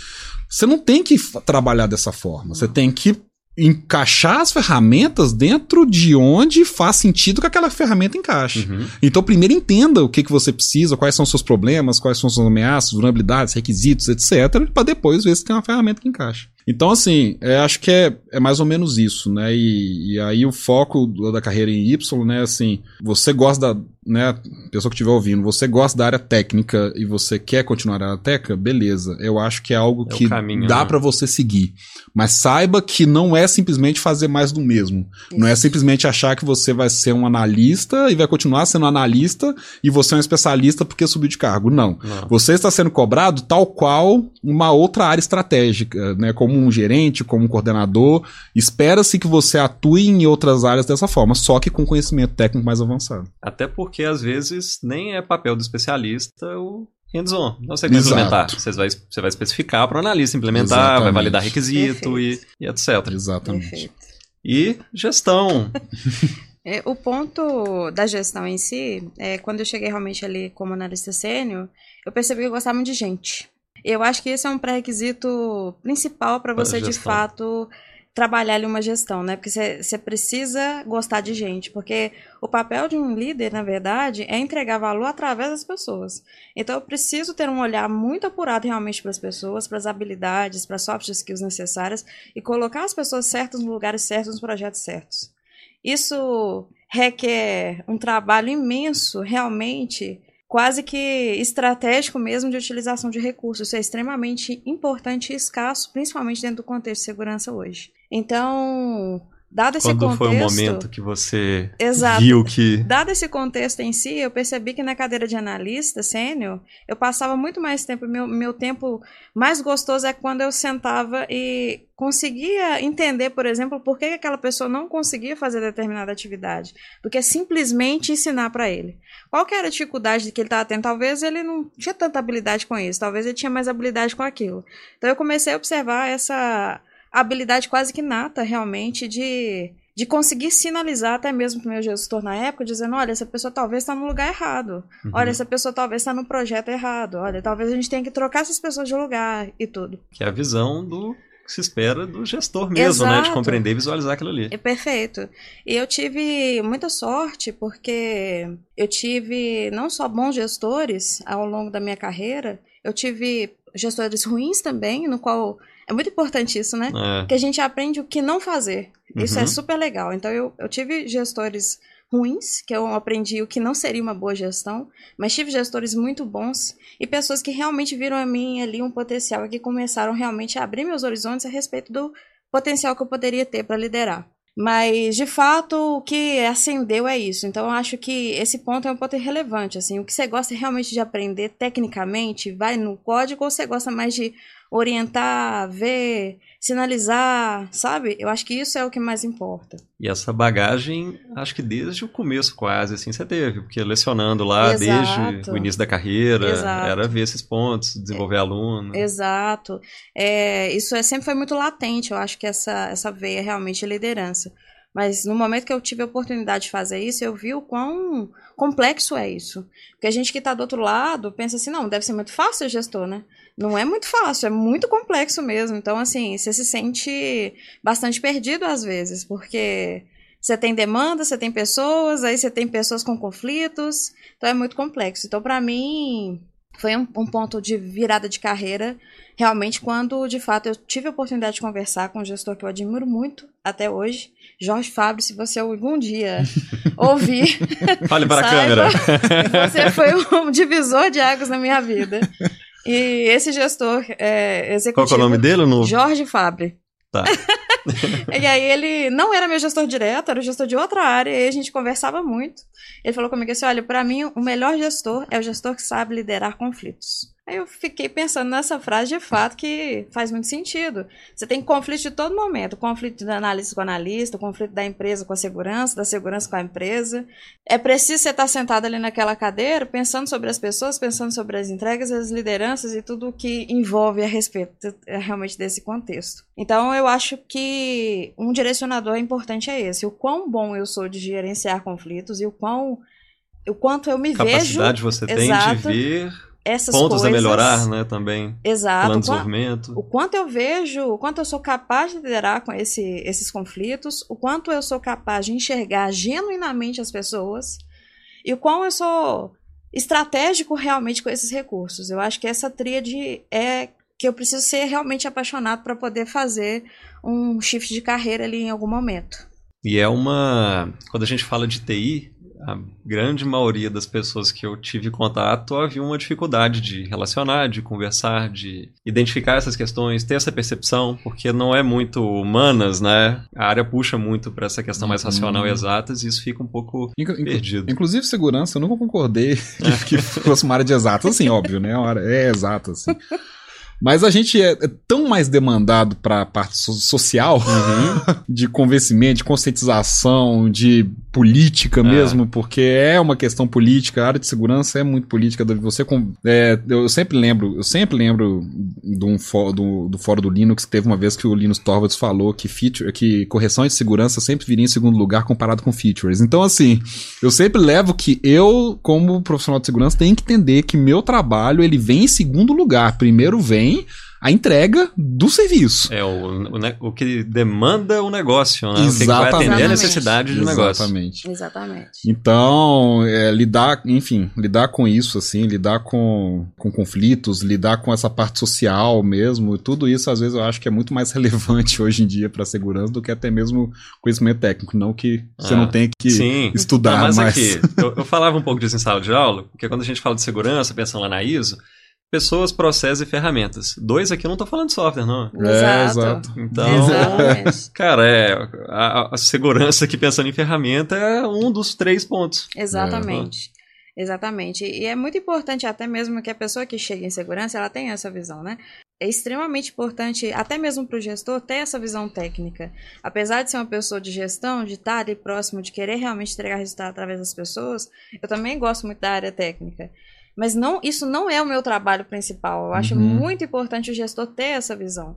Você não tem que trabalhar dessa forma. Você tem que encaixar as ferramentas dentro de onde faz sentido que aquela ferramenta encaixe. Uhum. Então, primeiro entenda o que, que você precisa, quais são os seus problemas, quais são suas ameaças, vulnerabilidades, requisitos, etc., para depois ver se tem uma ferramenta que encaixa. Então, assim, é, acho que é, é mais ou menos isso, né? E, e aí o foco da carreira em Y, né? Assim, você gosta da, né? Pessoa que estiver ouvindo, você gosta da área técnica e você quer continuar na área técnica, beleza. Eu acho que é algo é que caminho, dá né? para você seguir. Mas saiba que não é simplesmente fazer mais do mesmo. Isso. Não é simplesmente achar que você vai ser um analista e vai continuar sendo analista e você é um especialista porque subiu de cargo. Não. não. Você está sendo cobrado tal qual uma outra área estratégica, né? Como como um gerente, como um coordenador. Espera-se que você atue em outras áreas dessa forma, só que com conhecimento técnico mais avançado. Até porque, às vezes, nem é papel do especialista o hands-on. Não sei como implementar. Você vai, você vai especificar para o analista implementar, Exatamente. vai validar requisito e, e, etc. Exatamente. Perfeito. E gestão. É, o ponto da gestão em si, é, quando eu cheguei realmente ali como analista sênior, eu percebi que eu gostava muito de gente. Eu acho que esse é um pré-requisito principal para você, de fato, trabalhar ali uma gestão, né? Porque você precisa gostar de gente, porque o papel de um líder, na verdade, é entregar valor através das pessoas. Então, eu preciso ter um olhar muito apurado realmente para as pessoas, para as habilidades, para as soft skills necessárias e colocar as pessoas certas nos lugares certos, nos projetos certos. Isso requer um trabalho imenso, realmente, quase que estratégico mesmo de utilização de recursos. Isso é extremamente importante e escasso, principalmente dentro do contexto de segurança hoje. Então, Dado esse Quando contexto. foi o momento que você exato, viu que. Dado esse contexto em si, eu percebi que na cadeira de analista sênior, eu passava muito mais tempo. Meu, meu tempo mais gostoso é quando eu sentava e conseguia entender, por exemplo, por que aquela pessoa não conseguia fazer determinada atividade, do que simplesmente ensinar para ele. Qual que era a dificuldade que ele estava tendo? Talvez ele não tinha tanta habilidade com isso, talvez ele tinha mais habilidade com aquilo. Então eu comecei a observar essa habilidade quase que nata, realmente, de, de conseguir sinalizar até mesmo para o meu gestor na época, dizendo, olha, essa pessoa talvez está no lugar errado. Uhum. Olha, essa pessoa talvez está no projeto errado. Olha, talvez a gente tenha que trocar essas pessoas de lugar e tudo. Que é a visão do que se espera do gestor mesmo, Exato. né? De compreender e visualizar aquilo ali. É perfeito. E eu tive muita sorte, porque eu tive não só bons gestores ao longo da minha carreira, eu tive gestores ruins também, no qual é muito importante isso, né? É. Que a gente aprende o que não fazer. Isso é Uhum. super legal. Então, eu, eu tive gestores ruins, que eu aprendi o que não seria uma boa gestão, mas tive gestores muito bons e pessoas que realmente viram a mim ali um potencial e que começaram realmente a abrir meus horizontes a respeito do potencial que eu poderia ter para liderar. Mas, de fato, o que acendeu é isso. Então, eu acho que esse ponto é um ponto relevante. Assim, o que você gosta realmente de aprender tecnicamente, vai no código, ou você gosta mais de orientar, ver, sinalizar, sabe? Eu acho que isso é o que mais importa. E essa bagagem, acho que desde o começo quase, assim, você teve, porque lecionando lá Exato. desde o início da carreira, Exato. era ver esses pontos, desenvolver aluno. Exato. É, isso é, sempre foi muito latente, eu acho que essa, essa veia realmente é liderança. Mas no momento que eu tive a oportunidade de fazer isso, eu vi o quão complexo é isso. Porque a gente que está do outro lado pensa assim, não, deve ser muito fácil gestor, né? Não é muito fácil, é muito complexo mesmo. Então, assim, você se sente bastante perdido às vezes, porque você tem demanda, você tem pessoas, aí você tem pessoas com conflitos, então é muito complexo. Então, para mim, foi um, um, ponto de virada de carreira, realmente, quando de fato eu tive a oportunidade de conversar com um gestor que eu admiro muito até hoje, Jorge Fábio. Se você algum dia ouvir, fale para a câmera. Você foi um divisor de águas na minha vida. E esse gestor é, executivo. Qual é o nome dele? No... Jorge Fabre. Tá. e aí ele não era meu gestor direto, era o gestor de outra área, e a gente conversava muito. Ele falou comigo assim: olha, para mim o melhor gestor é o gestor que sabe liderar conflitos. Aí eu fiquei pensando nessa frase de fato que faz muito sentido. Você tem conflito de todo momento: conflito da analista com o analista, conflito da empresa com a segurança, da segurança com a empresa. É preciso você estar sentado ali naquela cadeira, pensando sobre as pessoas, pensando sobre as entregas, as lideranças e tudo o que envolve a respeito é, realmente desse contexto. Então eu acho que um direcionador importante é esse: o quão bom eu sou de gerenciar conflitos e o quão o quanto eu me Capacidade vejo. Capacidade você tem de ver essas pontos coisas, a melhorar, né, também. Exato. Plano de desenvolvimento. O quanto eu vejo, o quanto eu sou capaz de liderar com esse, esses conflitos, o quanto eu sou capaz de enxergar genuinamente as pessoas e o quão eu sou estratégico realmente com esses recursos. Eu acho que essa tríade é que eu preciso ser realmente apaixonado para poder fazer um shift de carreira ali em algum momento. E é uma. Quando a gente fala de TI, a grande maioria das pessoas que eu tive contato havia uma dificuldade de relacionar, de conversar, de identificar essas questões, ter essa percepção, porque não é muito humanas, né? A área puxa muito para essa questão mais racional e uhum. exatas e isso fica um pouco Inclu perdido. Inclusive segurança, eu nunca concordei que fosse uma área de exatas, assim, óbvio, né? É exata, assim. Mas a gente é, é tão mais demandado para a parte so social, uhum. de convencimento, de conscientização, de política é. mesmo, porque é uma questão política, a área de segurança é muito política. Você é, eu sempre lembro, eu sempre lembro de um do, do fórum do Linux que teve uma vez que o Linus Torvalds falou que feature, que correção de segurança sempre viria em segundo lugar comparado com features. Então assim, eu sempre levo que eu, como profissional de segurança, tenho que entender que meu trabalho ele vem em segundo lugar. Primeiro vem a entrega do serviço. É o, o, o que demanda o negócio, né? Exatamente. O que vai atender a necessidade do negócio. Exatamente. Exatamente. Então, é, lidar, enfim, lidar com isso, assim, lidar com, com conflitos, lidar com essa parte social mesmo, tudo isso às vezes eu acho que é muito mais relevante hoje em dia para a segurança do que até mesmo conhecimento técnico. Não que você ah, não tenha que sim. estudar, não, mas. mas... Aqui, eu, eu falava um pouco disso em sala de aula, porque quando a gente fala de segurança, pensando lá na ISO, pessoas, processos e ferramentas. Dois aqui eu não estou falando de software, não. É, exato. Então, cara, é, a, a, segurança aqui pensando em ferramenta é um dos três pontos. Exatamente. É. Exatamente. E é muito importante até mesmo que a pessoa que chega em segurança, ela tenha essa visão, né? É extremamente importante, até mesmo para o gestor, ter essa visão técnica. Apesar de ser uma pessoa de gestão, de estar ali próximo, de querer realmente entregar resultado através das pessoas, eu também gosto muito da área técnica. Mas não, isso não é o meu trabalho principal. Eu acho uhum. muito importante o gestor ter essa visão.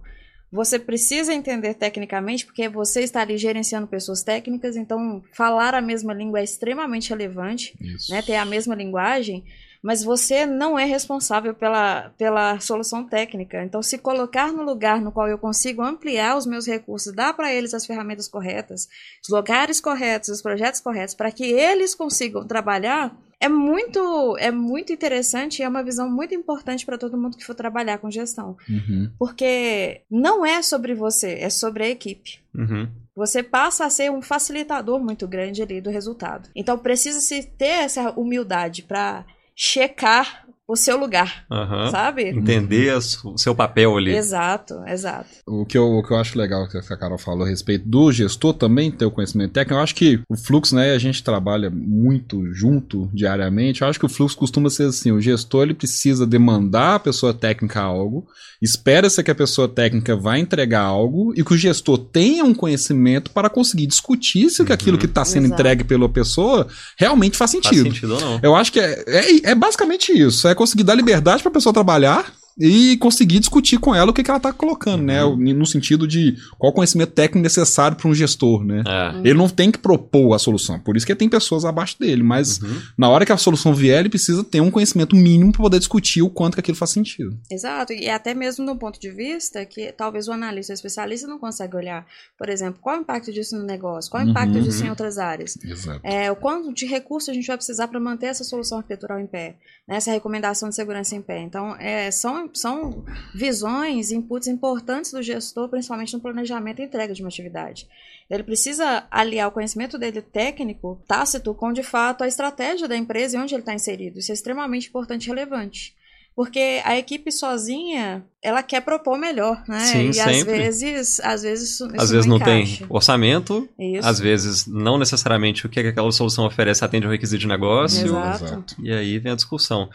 Você precisa entender tecnicamente, porque você está ali gerenciando pessoas técnicas, então falar a mesma língua é extremamente relevante, né? Ter a mesma linguagem, mas você não é responsável pela, pela solução técnica. Então, se colocar no lugar no qual eu consigo ampliar os meus recursos, dar para eles as ferramentas corretas, os lugares corretos, os projetos corretos, para que eles consigam trabalhar, é muito, é muito interessante e é uma visão muito importante para todo mundo que for trabalhar com gestão. Uhum. Porque não é sobre você, é sobre a equipe. Uhum. Você passa a ser um facilitador muito grande ali do resultado. Então precisa se ter essa humildade para checar o seu lugar, Aham. sabe? Entender o seu papel ali. Exato, exato. O que, eu, o que eu acho legal que a Carol falou a respeito do gestor também ter o conhecimento técnico, eu acho que o fluxo, né, a gente trabalha muito junto diariamente, eu acho que o fluxo costuma ser assim, o gestor ele precisa demandar a pessoa técnica algo, espera-se que a pessoa técnica vai entregar algo e que o gestor tenha um conhecimento para conseguir discutir se que aquilo que está sendo Exato. entregue pela pessoa realmente faz Faz sentido. sentido ou não? Eu acho que é, é, é basicamente isso. É conseguir dar liberdade pra pessoa trabalhar e conseguir discutir com ela o que, que ela tá colocando, né? No sentido de qual conhecimento técnico necessário para um gestor, né? É. Ele não tem que propor a solução. Por isso que tem pessoas abaixo dele. Mas Uhum. na hora que a solução vier, ele precisa ter um conhecimento mínimo para poder discutir o quanto que aquilo faz sentido. Exato, e até mesmo do ponto de vista que talvez o analista ou especialista não consegue olhar. Por exemplo, qual é o impacto disso no negócio? Qual é o impacto Uhum. disso em outras áreas? Exato. É, o quanto de recurso a gente vai precisar para manter essa solução arquitetural em pé, né, essa recomendação de segurança em pé. Então, é, são, são visões, inputs importantes do gestor, principalmente no planejamento e entrega de uma atividade. Ele precisa aliar o conhecimento dele técnico, tácito, com de fato a estratégia da empresa e onde ele está inserido. Isso é extremamente importante e relevante. Porque a equipe sozinha, ela quer propor melhor, né? Sim, e às sempre. vezes, às vezes isso, Às vezes não tem encaixa. orçamento, Isso. às vezes não necessariamente o que aquela solução oferece atende ao requisito de negócio. Exato. E aí vem a discussão.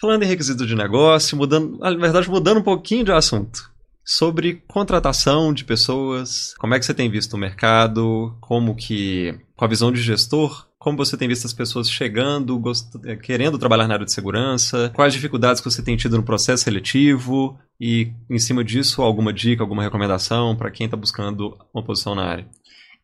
Falando em requisito de negócio, mudando, na verdade, mudando um pouquinho de assunto. Sobre contratação de pessoas, como é que você tem visto o mercado, como que, com a visão de gestor, como você tem visto as pessoas chegando, gost- eh, querendo trabalhar na área de segurança, quais dificuldades que você tem tido no processo seletivo e, em cima disso, alguma dica, alguma recomendação para quem está buscando uma posição na área.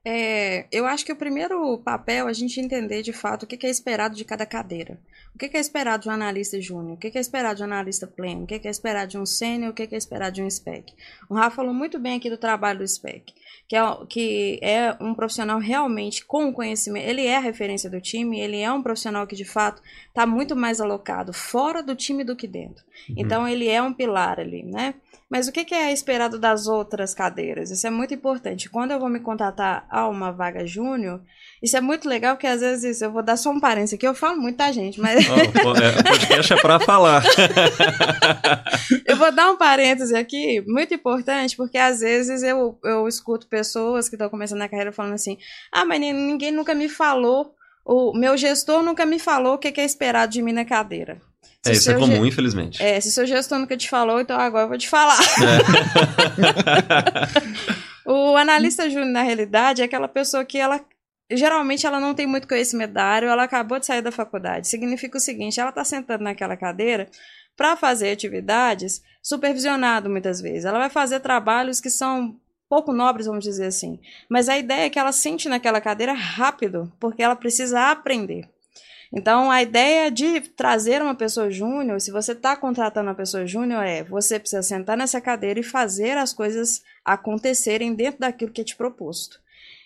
É, eu acho que o primeiro papel é a gente entender de fato o que é esperado de cada cadeira. O que é esperado de um analista júnior? O que é esperado de um analista pleno? O que é esperado de um sênior? O que é esperado de um spec? O Rafa falou muito bem aqui do trabalho do spec, que é, que é um profissional realmente com conhecimento. Ele é a referência do time, ele é um profissional que de fato está muito mais alocado fora do time do que dentro. Então ele é um pilar ali, né? Mas o que é esperado das outras cadeiras? Isso é muito importante. Quando eu vou me contratar a uma vaga júnior, isso é muito legal, porque às vezes eu vou dar só um parênteses aqui, eu falo muito, tá, gente? Mas Ó, o é, o podcast é para falar. eu vou dar um parêntese aqui, muito importante, porque às vezes eu, eu escuto pessoas que estão começando na carreira falando assim: ah, mas nin- ninguém nunca me falou, o meu gestor nunca me falou o que é esperado de mim na cadeira. Se É, isso é comum, ge- infelizmente. É, se seu gestor nunca te falou, então agora eu vou te falar. O analista júnior, na realidade, é aquela pessoa que ela. Geralmente ela não tem muito conhecimento da área, ela acabou de sair da faculdade. Significa o seguinte: ela está sentando naquela cadeira para fazer atividades supervisionado muitas vezes. Ela vai fazer trabalhos que são pouco nobres, vamos dizer assim. Mas a ideia é que ela sente naquela cadeira rápido, porque ela precisa aprender. Então, a ideia de trazer uma pessoa júnior, se você está contratando uma pessoa júnior, é você precisa sentar nessa cadeira e fazer as coisas acontecerem dentro daquilo que é te proposto.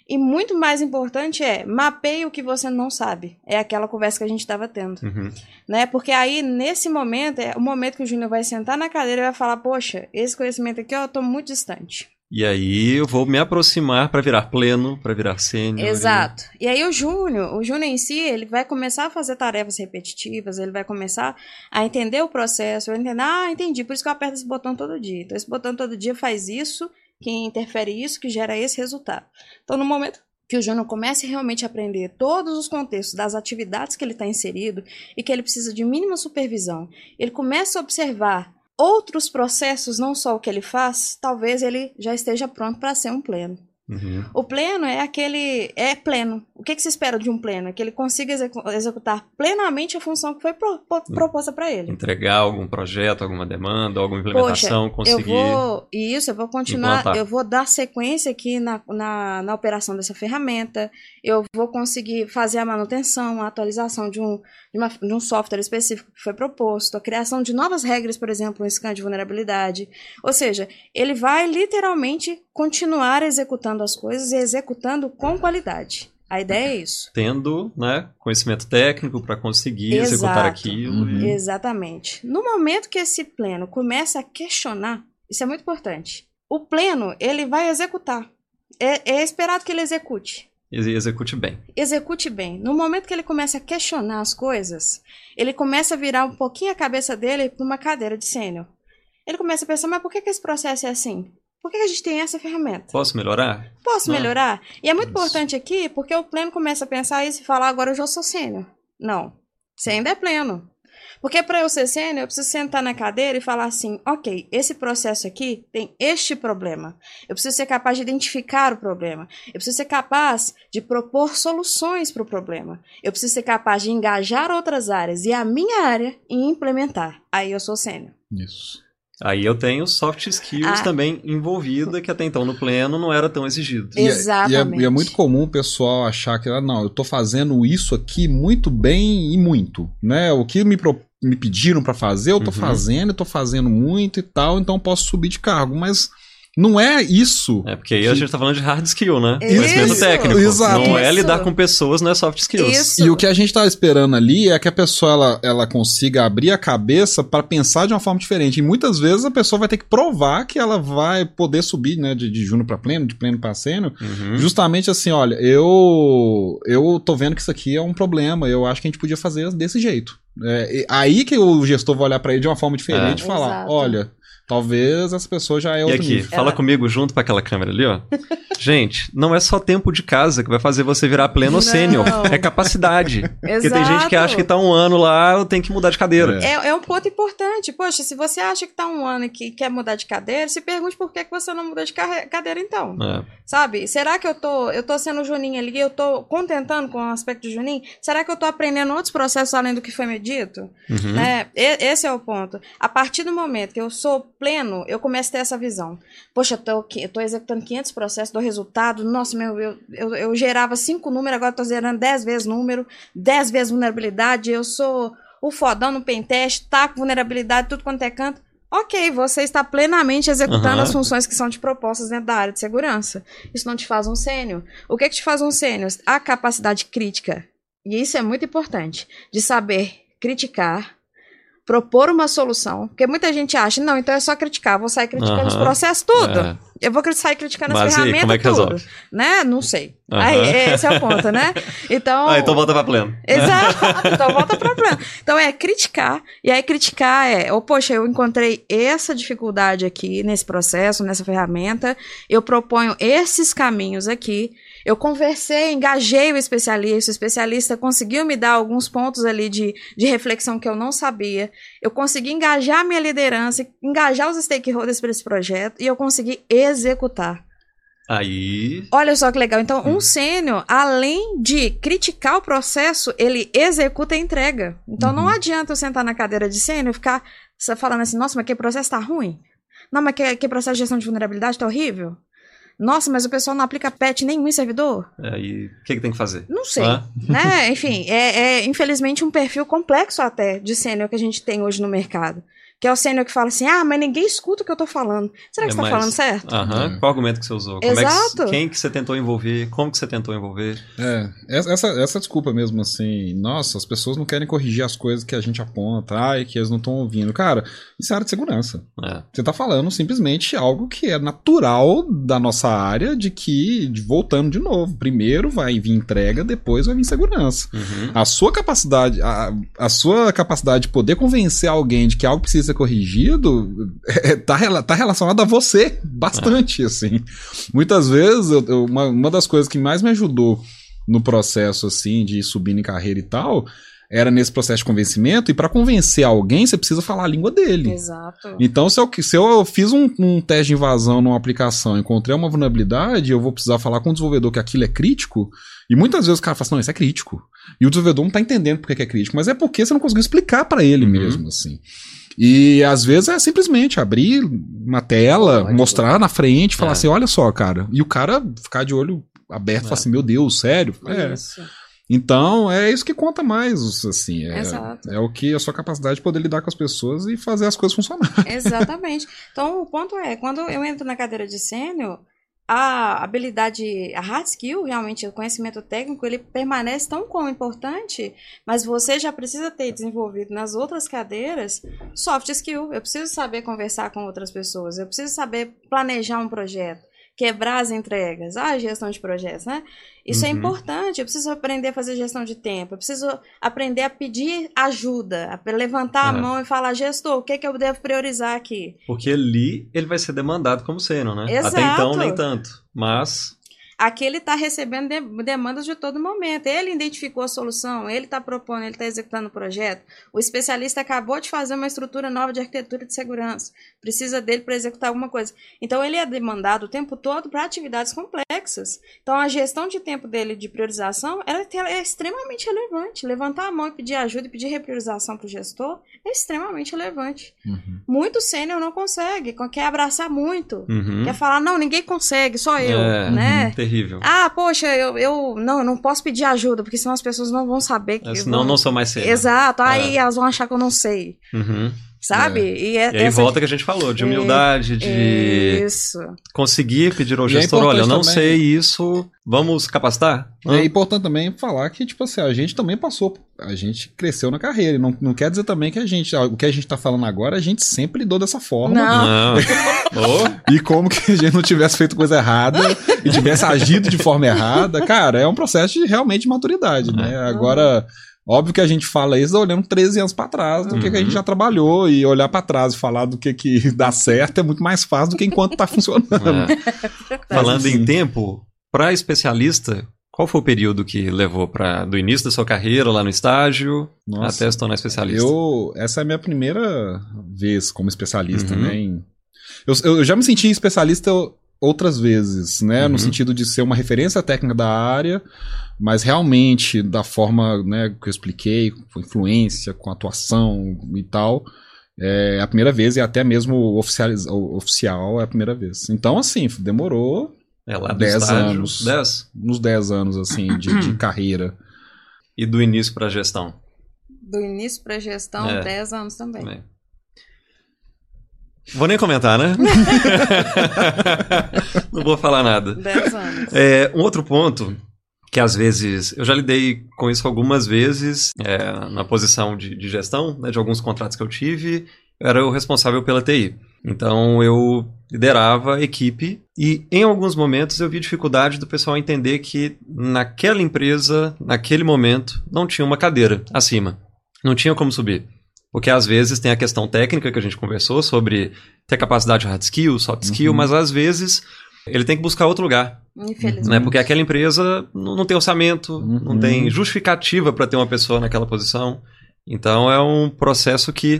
E muito mais importante é mapeie o que você não sabe. É aquela conversa que a gente estava tendo. Uhum. Né? Porque aí, nesse momento, é o momento que o Júnior vai sentar na cadeira e vai falar: Poxa, esse conhecimento aqui eu estou muito distante. E aí eu vou me aproximar para virar pleno, para virar sênior. Exato. E aí o Júnior, o Júnior em si, ele vai começar a fazer tarefas repetitivas, ele vai começar a entender o processo, vai entender, ah, entendi, por isso que eu aperto esse botão todo dia. Então esse botão todo dia faz isso, que interfere isso, que gera esse resultado. Então no momento que o Júnior comece realmente a aprender todos os contextos das atividades que ele está inserido e que ele precisa de mínima supervisão, ele começa a observar outros processos, não só o que ele faz, talvez ele já esteja pronto para ser um pleno. Uhum. O pleno é aquele. É pleno. O que, que se espera de um pleno? É que ele consiga execu- executar plenamente a função que foi pro- pro- proposta para ele. Entregar algum projeto, alguma demanda, alguma implementação, Eu conseguir. vou. Isso, eu vou continuar. implantar. Eu vou dar sequência aqui na, na, na operação dessa ferramenta. Eu vou conseguir fazer a manutenção, a atualização de um, de, uma- de um software específico que foi proposto, a criação de novas regras, por exemplo, um scan de vulnerabilidade. Ou seja, ele vai literalmente continuar executando as coisas e executando com qualidade. A ideia é isso. Tendo né, conhecimento técnico para conseguir executar Exato. aquilo. Uhum. Exatamente. No momento que esse pleno começa a questionar, isso é muito importante. O pleno, ele vai executar. É, é esperado que ele execute. Execute bem. Execute bem. No momento que ele começa a questionar as coisas, ele começa a virar um pouquinho a cabeça dele para uma cadeira de sênior. Ele começa a pensar, mas por que, que esse processo é assim? Por que, a gente tem essa ferramenta? Posso melhorar? Posso Não. melhorar? E é muito Isso. importante aqui, porque o pleno começa a pensar isso e falar, agora eu já sou sênior. Não. Você ainda é pleno. Porque para eu ser sênior, eu preciso sentar na cadeira e falar assim: ok, esse processo aqui tem este problema. Eu preciso ser capaz de identificar o problema. Eu preciso ser capaz de propor soluções para o problema. Eu preciso ser capaz de engajar outras áreas e a minha área em implementar. Aí eu sou sênior. Isso. Aí eu tenho soft skills Ah. também envolvida, que até então no pleno não era tão exigido. E é- Exatamente. E é, e é muito comum o pessoal achar que, ah, não, eu tô fazendo isso aqui muito bem e muito, né? O que me, pro- me pediram pra fazer, eu tô Uhum. fazendo, eu tô fazendo muito e tal, então eu posso subir de cargo, mas não é isso. É, porque aí a Que- gente tá falando de hard skill, né? Isso. Conhecimento técnico. Exato. Não é Isso. lidar com pessoas, não é soft skills. Isso. E o que a gente tá esperando ali é que a pessoa ela, ela consiga abrir a cabeça para pensar de uma forma diferente. E muitas vezes a pessoa vai ter que provar que ela vai poder subir, né, de, de júnior para pleno, de pleno para sênior, Uhum. Justamente assim, olha, eu eu tô vendo que isso aqui é um problema, eu acho que a gente podia fazer desse jeito. É, aí que o gestor vai olhar pra ele de uma forma diferente É. e falar, Exato. olha, talvez essa pessoa já é E outro aqui, nível. fala Ela- comigo junto pra aquela câmera ali, ó. Gente, não é só tempo de casa que vai fazer você virar pleno ou sênior. É capacidade. Porque tem gente que Exato. acha que tá um ano lá, eu tenho que mudar de cadeira. É, é um ponto importante. Poxa, se você acha que tá um ano e que quer mudar de cadeira, se pergunte por que, que você não muda de cadeira então. É. Sabe? Será que eu tô, eu tô sendo Juninho ali, eu tô contentando com o aspecto de Juninho? Será que eu tô aprendendo outros processos além do que foi me dito? Uhum. Né? E- Esse é o ponto. A partir do momento que eu sou pleno, eu começo a ter essa visão. Poxa, eu tô, eu tô executando 500 processos, dou resultado. Nossa, meu, eu, eu, eu gerava cinco números, agora tô gerando 10 vezes número, 10 vezes vulnerabilidade. Eu sou o fodão no pentest, tá com vulnerabilidade, tudo quanto é canto. Ok, você está plenamente executando Aham. as funções que são te propostas dentro da área de segurança. Isso não te faz um sênior. O que, que te faz um sênior? A capacidade crítica. E isso é muito importante. De saber criticar, propor uma solução. Porque muita gente acha, não, então é só criticar, vou sair criticando os processos tudo. É. Eu vou sair criticando as Mas e aí, ferramentas como é que tudo. resolve? Né? Não sei. Aham. Aí, esse é o ponto, né? Então. Ah, então volta pra pleno. Exato, então volta para plano. Então é criticar, e aí criticar é, oh, poxa, eu encontrei essa dificuldade aqui nesse processo, nessa ferramenta, eu proponho esses caminhos aqui, eu conversei, engajei o especialista, o especialista conseguiu me dar alguns pontos ali de, de reflexão que eu não sabia, eu consegui engajar a minha liderança, engajar os stakeholders para esse projeto, e eu consegui executar. Aí. Olha só que legal. Então, Hum. um sênior, além de criticar o processo, ele executa a entrega. Então, não Uhum. adianta eu sentar na cadeira de sênior e ficar falando assim, nossa, mas que processo tá ruim? Não, mas que, que processo de gestão de vulnerabilidade tá horrível? Nossa, mas o pessoal não aplica patch nenhum em servidor? Aí, o que, que tem que fazer? Não sei. Ah. Né? Enfim, é, é, infelizmente um perfil complexo até de sênior que a gente tem hoje no mercado. Que é o sênior que fala assim, ah, mas ninguém escuta o que eu tô falando. Será que É você tá mais- falando certo? Aham. É. Qual argumento que você usou? Como é que- Exato. quem que você tentou envolver? Como que você tentou envolver? É, essa, essa, essa desculpa mesmo, assim, nossa, as pessoas não querem corrigir as coisas que a gente aponta, ai, que eles não estão ouvindo. Cara, isso é área de segurança. É. Você tá falando simplesmente algo que é natural da nossa área, de que, de- voltando de novo, primeiro vai vir entrega, depois vai vir segurança. Uhum. A sua capacidade, a, a sua capacidade de poder convencer alguém de que algo precisa ser corrigido é, tá, rela- tá relacionada a você bastante, assim. Muitas vezes, eu- eu- uma, uma das coisas que mais me ajudou no processo, assim, de subir em carreira e tal, era nesse processo de convencimento, e para convencer alguém, você precisa falar a língua dele. Exato. Então, se eu, se eu fiz um, um teste de invasão numa aplicação, encontrei uma vulnerabilidade, eu vou precisar falar com o desenvolvedor que aquilo é crítico. E muitas vezes o cara fala assim, não, isso é crítico. E o desenvolvedor não tá entendendo por que que é crítico, mas é porque você não conseguiu explicar para ele Uhum. mesmo, assim. E às vezes é simplesmente abrir uma tela, mostrar na frente, falar É. assim, olha só, cara. E o cara ficar de olho aberto, É. falar assim, meu Deus, sério? É. Isso. Então, é isso que conta mais, assim. É, Exato. é o que a sua capacidade de poder lidar com as pessoas e fazer as coisas funcionarem. Exatamente. Então, o ponto é, quando eu entro na cadeira de sênior, a habilidade, a hard skill, realmente, o conhecimento técnico, ele permanece tão como importante, mas você já precisa ter desenvolvido nas outras cadeiras soft skill. Eu preciso saber conversar com outras pessoas, eu preciso saber planejar um projeto. Quebrar as entregas. Ah, gestão de projetos, né? Isso é Uhum. importante. Eu preciso aprender a fazer gestão de tempo. Eu preciso aprender a pedir ajuda, a levantar a É. mão e falar, gestor, o que, que eu devo priorizar aqui? Porque ali ele vai ser demandado como sênior, né? Até Exato. então, nem tanto. Mas. Aqui ele está recebendo de- demandas de todo momento. Ele identificou a solução, ele está propondo, ele está executando o projeto. O especialista acabou de fazer uma estrutura nova de arquitetura de segurança. Precisa dele para executar alguma coisa. Então ele é demandado o tempo todo para atividades complexas. Então a gestão de tempo dele de priorização ela é- extremamente relevante. Levantar a mão e pedir ajuda e pedir repriorização para o gestor é extremamente relevante. Uhum. Muito sênior não consegue, quer abraçar muito. Uhum. Quer falar, não, ninguém consegue, só eu, É, né? Terrível. Ah, poxa, eu, eu não, eu não posso pedir ajuda, porque senão as pessoas não vão saber que. É, senão vão- não sou mais sênior. Exato, aí É. elas vão achar que eu não sei, Uhum. Sabe? E, é, E aí essa- volta que a gente falou, de humildade, de Isso. conseguir pedir ao é gestor, olha, eu não também- sei isso, vamos capacitar? Hã? É importante também falar que, tipo assim, a gente também passou, a gente cresceu na carreira. E não, não quer dizer também que a gente, o que a gente tá falando agora, a gente sempre lidou dessa forma. Não. Não. E como que a gente não tivesse feito coisa errada e tivesse agido de forma errada, cara, é um processo de realmente de maturidade, né? Agora, óbvio que a gente fala isso olhando 13 anos pra trás, do que, que a gente já trabalhou e olhar pra trás e falar do que que dá certo é muito mais fácil do que enquanto tá funcionando. É. Falando Mas, em assim, tempo, para especialista, qual foi o período que levou para do início da sua carreira lá no estágio Nossa. até se tornar especialista? Eu, essa é a minha primeira vez como especialista, Uhum. né? em- Eu, eu já me senti especialista outras vezes, né? Uhum. No sentido de ser uma referência técnica da área, mas realmente da forma né, que eu expliquei, com influência, com atuação e tal. É a primeira vez e até mesmo oficializ, o- oficial é a primeira vez. Então, assim, demorou É lá do 10 estágio, anos. 10 uns 10 anos, assim, de, de carreira. e do início para gestão. Do início pra gestão, É. 10 anos também. também. Vou nem comentar, né? Não vou falar nada. 10 anos. É, um outro ponto que às vezes eu já lidei com isso algumas vezes é, na posição de, de gestão né, de alguns contratos que eu tive eu era o responsável pela TI então eu liderava a equipe e em alguns momentos eu vi dificuldade do pessoal entender que naquela empresa naquele momento não tinha uma cadeira acima. Não tinha como subir. Porque às vezes tem a questão técnica que a gente conversou sobre ter capacidade hard skill soft skill Uhum. mas às vezes ele tem que buscar outro lugar Infelizmente. né? Porque aquela empresa não, não tem orçamento, Uhum. não tem justificativa para ter uma pessoa naquela posição. Então é um processo que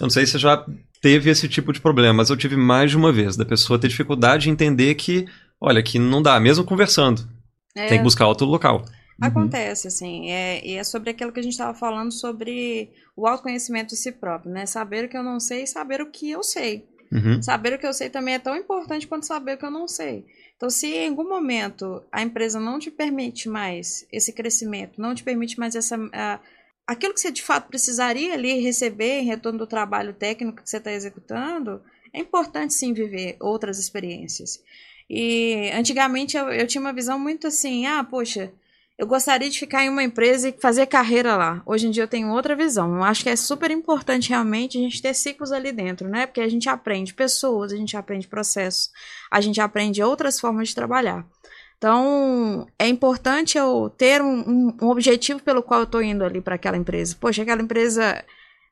eu não sei se você já teve esse tipo de problema, mas eu tive mais de uma vez da pessoa ter dificuldade de entender que, olha, que não dá, mesmo conversando, É, tem que buscar outro local. Acontece, assim, é, e é sobre aquilo que a gente estava falando sobre o autoconhecimento de si próprio, né? Saber o que eu não sei e saber o que eu sei. Uhum. Saber o que eu sei também é tão importante quanto saber o que eu não sei. Então, se em algum momento a empresa não te permite mais esse crescimento, não te permite mais essa. a- aquilo que você de fato precisaria ali receber em retorno do trabalho técnico que você está executando, é importante sim viver outras experiências. E antigamente eu, eu tinha uma visão muito assim: ah, poxa, eu gostaria de ficar em uma empresa e fazer carreira lá. Hoje em dia eu tenho outra visão. Eu acho que é super importante realmente a gente ter ciclos ali dentro, né? Porque a gente aprende pessoas, a gente aprende processos, a gente aprende outras formas de trabalhar. Então, é importante eu ter um, um- objetivo pelo qual eu estou indo ali para aquela empresa. Poxa, aquela empresa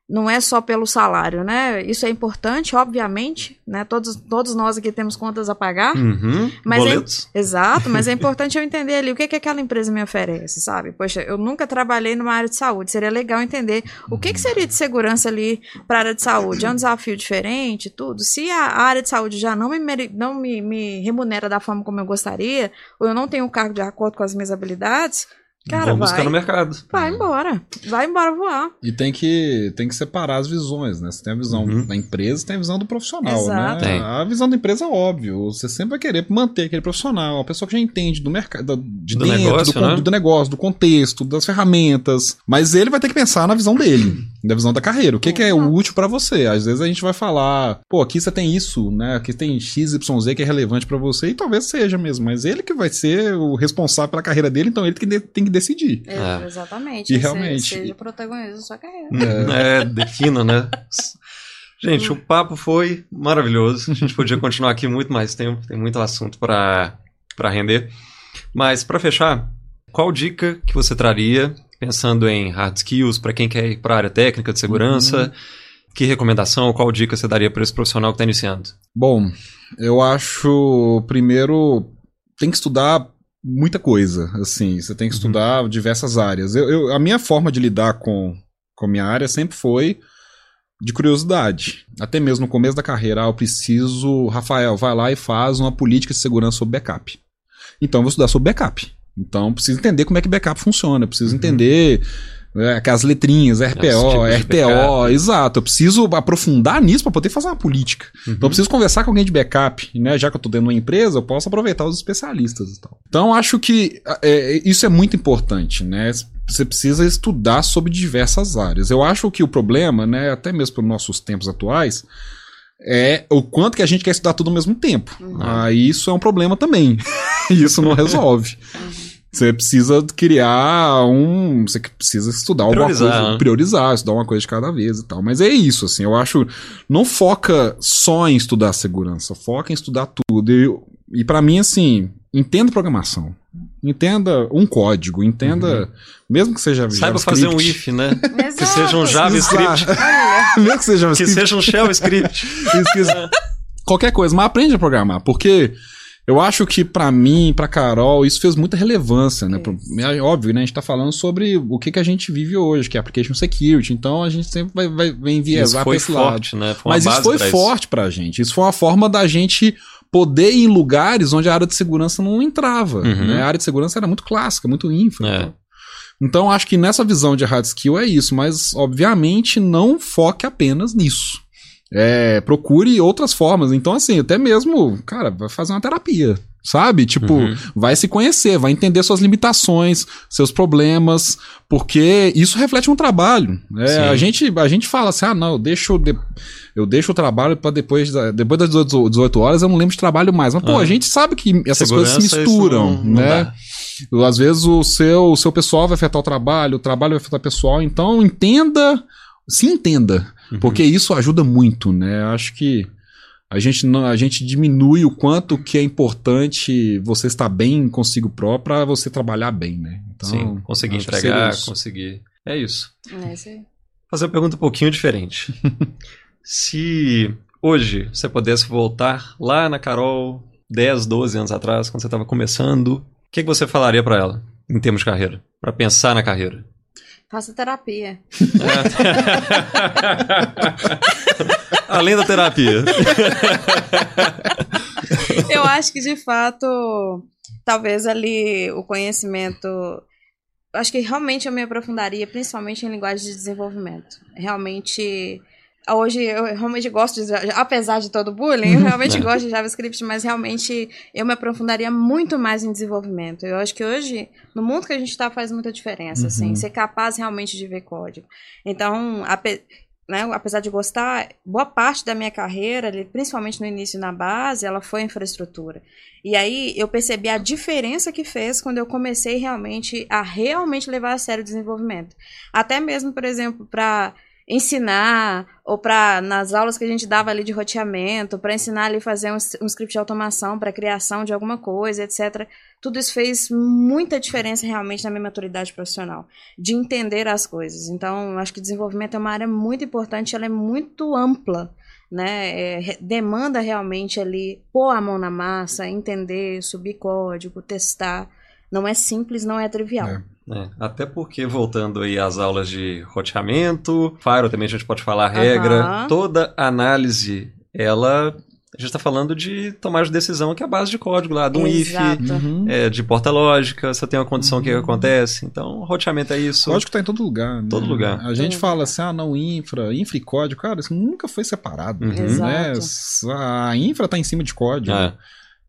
não é só pelo salário, né? Isso é importante, obviamente, né? Todos, todos nós aqui temos contas a pagar. Uhum. Mas é- Boletos. Exato, mas é importante eu entender ali o que, que aquela empresa me oferece, sabe? Poxa, eu nunca trabalhei numa área de saúde, seria legal entender o que, que seria de segurança ali para a área de saúde. É um desafio diferente, tudo. Se a área de saúde já não me, não me, me remunera da forma como eu gostaria, ou eu não tenho um cargo de acordo com as minhas habilidades, cara, Vamos buscar vai, no mercado. vai embora. Vai embora voar. E tem que, tem que separar as visões, né? Você tem a visão Uhum. da empresa, tem a visão do profissional, Exato. né? Tem. A visão da empresa é óbvio. Você sempre vai querer manter aquele profissional, a pessoa que já entende do mercado, de Do dentro, negócio, do, né? do negócio, do contexto, das ferramentas. Mas ele vai ter que pensar na visão dele, na visão da carreira. O que, que é útil pra você? Às vezes a gente vai falar, pô, aqui você tem isso, né? Aqui tem XYZ que é relevante pra você, e talvez seja mesmo. Mas ele que vai ser o responsável pela carreira dele, então ele que tem que decidir. É. Exatamente. E Você- realmente- Seja protagonista da sua carreira. É, defina, né? Gente, o papo foi maravilhoso. A gente podia continuar aqui muito mais tempo, tem muito assunto para render. Mas para fechar, qual dica que você traria, pensando em hard skills, para quem quer ir para a área técnica de segurança? Uhum. Que recomendação, qual dica você daria para esse profissional que está iniciando? Bom, eu acho, primeiro, tem que estudar muita coisa, assim, você tem que uhum. estudar diversas áreas. Eu, eu, a minha forma de lidar com, com a minha área sempre foi de curiosidade. Até mesmo no começo da carreira, ah, eu preciso, Rafael, vai lá e faz uma política de segurança sobre backup. Então eu vou estudar sobre backup. Então preciso entender como é que backup funciona, preciso uhum. entender aquelas letrinhas, RPO, RPO, exato. Eu preciso aprofundar nisso para poder fazer uma política. Uhum. Então eu preciso conversar com alguém de backup, né? Já que eu tô dentro de uma empresa, eu posso aproveitar os especialistas e tal. Então acho que é, isso é muito importante, né? Você precisa estudar sobre diversas áreas. Eu acho que o problema, né, até mesmo para os nossos tempos atuais, é o quanto que a gente quer estudar tudo ao mesmo tempo. Uhum. Aí isso é um problema também. isso não resolve. Você precisa criar um. Você precisa estudar priorizar, alguma coisa. Né? Priorizar, estudar uma coisa de cada vez e tal. Mas é isso, assim. Eu acho. Não foca só em estudar segurança, foca em estudar tudo. E, e para mim, assim, entenda programação. Entenda um código, entenda. Uhum. Mesmo que seja Saiba fazer um if, né? que seja um JavaScript. mesmo que seja um Que seja um shell script. Qualquer coisa, mas aprende a programar. Porque eu acho que para mim, para Carol, isso fez muita relevância, né? É óbvio, né? A gente tá falando sobre o que, que a gente vive hoje, que é application security. Então a gente sempre vai, vai, vai enviesar para esse forte, lado. Né? Mas isso foi pra forte isso. pra gente. Isso foi uma forma da gente poder ir em lugares onde a área de segurança não entrava. Uhum. Né? A área de segurança era muito clássica, muito infra. É. Então acho que nessa visão de hard skill é isso, mas obviamente não foque apenas nisso. É, procure outras formas. Então, assim, até mesmo, cara, vai fazer uma terapia. Sabe? Tipo, uhum. vai se conhecer, vai entender suas limitações, seus problemas, porque isso reflete um trabalho. É, a, gente, a gente fala assim: ah, não, eu deixo, de, eu deixo o trabalho para depois, depois das 18 horas eu não lembro de trabalho mais. Mas, pô, a gente sabe que essas Segurança, coisas se misturam, não, não né? Dá. Às vezes o seu, o seu pessoal vai afetar o trabalho, o trabalho vai afetar o pessoal, então entenda, se entenda. Uhum. Porque isso ajuda muito, né? Acho que a gente, não, a gente diminui o quanto que é importante você estar bem consigo próprio para você trabalhar bem, né? Então, Sim, conseguir entregar, conseguir. É isso. É isso aí. Fazer uma pergunta um pouquinho diferente. Se hoje você pudesse voltar lá na Carol 10, 12 anos atrás, quando você estava começando, o que, que você falaria para ela em termos de carreira? Para pensar na carreira? Faça terapia. Além da terapia. Eu acho que de fato, talvez ali o conhecimento. Acho que realmente eu me aprofundaria, principalmente em linguagem de desenvolvimento. Realmente Hoje eu realmente gosto de, apesar de todo o bullying, eu realmente é. gosto de JavaScript, mas realmente eu me aprofundaria muito mais em desenvolvimento. Eu acho que hoje, no mundo que a gente está, faz muita diferença, assim, uhum. assim, ser capaz realmente de ver código. Então, ape, né, apesar de gostar, boa parte da minha carreira, principalmente no início na base, ela foi infraestrutura. E aí eu percebi a diferença que fez quando eu comecei realmente a realmente levar a sério o desenvolvimento. Até mesmo, por exemplo, para ensinar, ou para nas aulas que a gente dava ali de roteamento, para ensinar ali fazer um, um script de automação para criação de alguma coisa, etc. Tudo isso fez muita diferença realmente na minha maturidade profissional, de entender as coisas. Então, acho que desenvolvimento é uma área muito importante, ela é muito ampla. Né, é, demanda realmente ali pôr a mão na massa, entender, subir código, testar. Não é simples, não é trivial. É. É, até porque, voltando aí às aulas de roteamento, Fire também a gente pode falar a regra, uhum. toda análise, ela a gente está falando de tomar de decisão que é a base de código lá, de um Exato. if, uhum. é, de porta lógica, você tem uma condição uhum. que acontece. Então, roteamento é isso. Código está em todo lugar. Né? Todo lugar. A gente fala assim, ah, não, infra, infra e código, cara, isso nunca foi separado. Uhum. Né? A infra está em cima de código. É.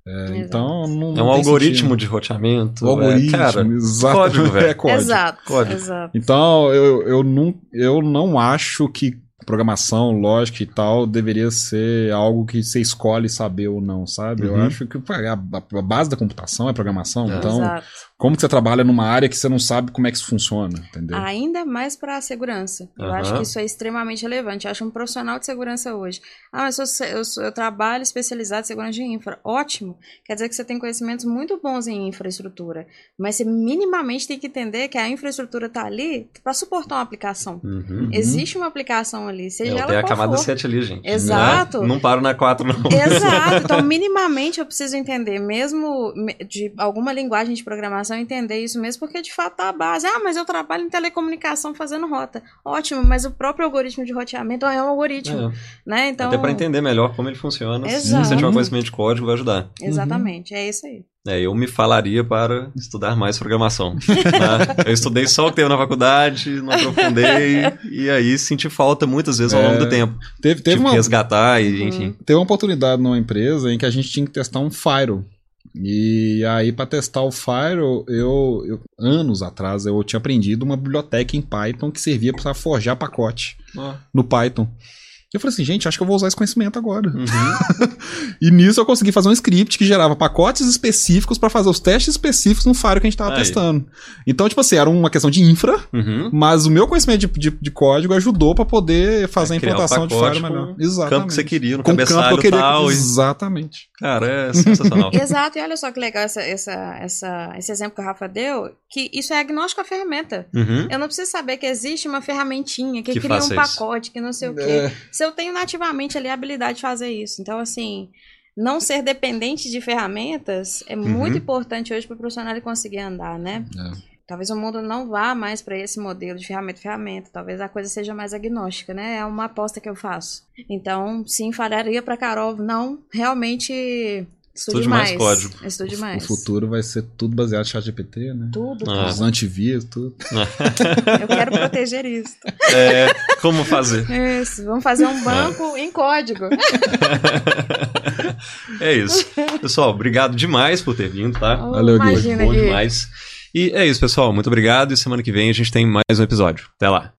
É, então não, É um algoritmo sentido. de roteamento. O algoritmo, é, cara, exato, código, velho. É código. Exato, código. exato. Então eu, eu, não, eu não acho que programação, lógica e tal deveria ser algo que você escolhe saber ou não, sabe? Uhum. Eu acho que a, a, base da computação é programação, é. então Exato. Como que você trabalha numa área que você não sabe como é que isso funciona, entendeu? Ainda mais para a segurança. Eu acho que isso é extremamente relevante. Eu acho um profissional de segurança hoje. Ah, mas eu, sou- eu, sou- eu trabalho especializado em segurança de infra. Ótimo. Quer dizer que você tem conhecimentos muito bons em infraestrutura. Mas você minimamente tem que entender que a infraestrutura está ali para suportar uma aplicação. Uhum. Existe uma aplicação ali, seja É, ela tem a camada for. 7 ali, gente. Exato. Né? Não paro na 4, não. Exato. Então, minimamente eu preciso entender, mesmo me- de alguma linguagem de programação, entender isso mesmo, porque de fato tá a base. Ah, mas eu trabalho em telecomunicação fazendo rota. Ótimo, mas o próprio algoritmo de roteamento é um algoritmo, É, né? Então, Até para entender melhor como ele funciona. Se Exato. você tiver um conhecimento de código, vai ajudar. exatamente, é isso aí. É, eu me falaria para estudar mais programação. né? Eu estudei só o que teve na faculdade, não aprofundei, e aí senti falta muitas vezes ao É, longo do tempo. Teve, teve tipo, uma, resgatar e, Uhum. enfim. teve uma oportunidade numa empresa em que a gente tinha que testar um Firewall. E aí, para testar o Firewall, eu, eu- anos atrás, eu tinha aprendido uma biblioteca em Python que servia para forjar pacote no Python. E eu falei assim, gente, acho que eu vou usar esse conhecimento agora. Uhum. E nisso eu consegui fazer um script que gerava pacotes específicos para fazer os testes específicos no Firewall que a gente estava Aí. testando. Então, tipo assim, era uma questão de infra, Uhum. mas o meu conhecimento de, de- de código ajudou para poder fazer a É, o implantação de pacote Firewall melhor. com o Exatamente. campo que você queria, no Com o campo que cabeçalho eu queria. tal. e- Exatamente. Cara, é sensacional. Exato, e olha só que legal essa, essa, essa, esse exemplo que o Rafa deu, que isso é agnóstico à ferramenta. Uhum. Eu não preciso saber que existe uma ferramentinha que, Que cria um faça isso. pacote, que não sei o quê. É. Se eu tenho nativamente ali a habilidade de fazer isso. Então, assim, não ser dependente de ferramentas é muito Uhum. importante hoje para o profissional ele conseguir andar, né? É. Talvez o mundo não vá mais para esse modelo de ferramenta ferramenta. Talvez a coisa seja mais agnóstica, né? É uma aposta que eu faço. Então, sim, falaria para Carol, não, realmente estude, Estude mais mais. código. Estude O mais. futuro vai ser tudo baseado em ChatGPT, né? Tudo, Ah. Os antivírus, tudo. Eu quero proteger isso. É, como fazer? Isso, vamos fazer um banco em código. É isso. Pessoal, obrigado demais por ter vindo, tá? Valeu, Gui. Bom demais. E é isso, pessoal. Muito obrigado. E semana que vem a gente tem mais um episódio. Até lá.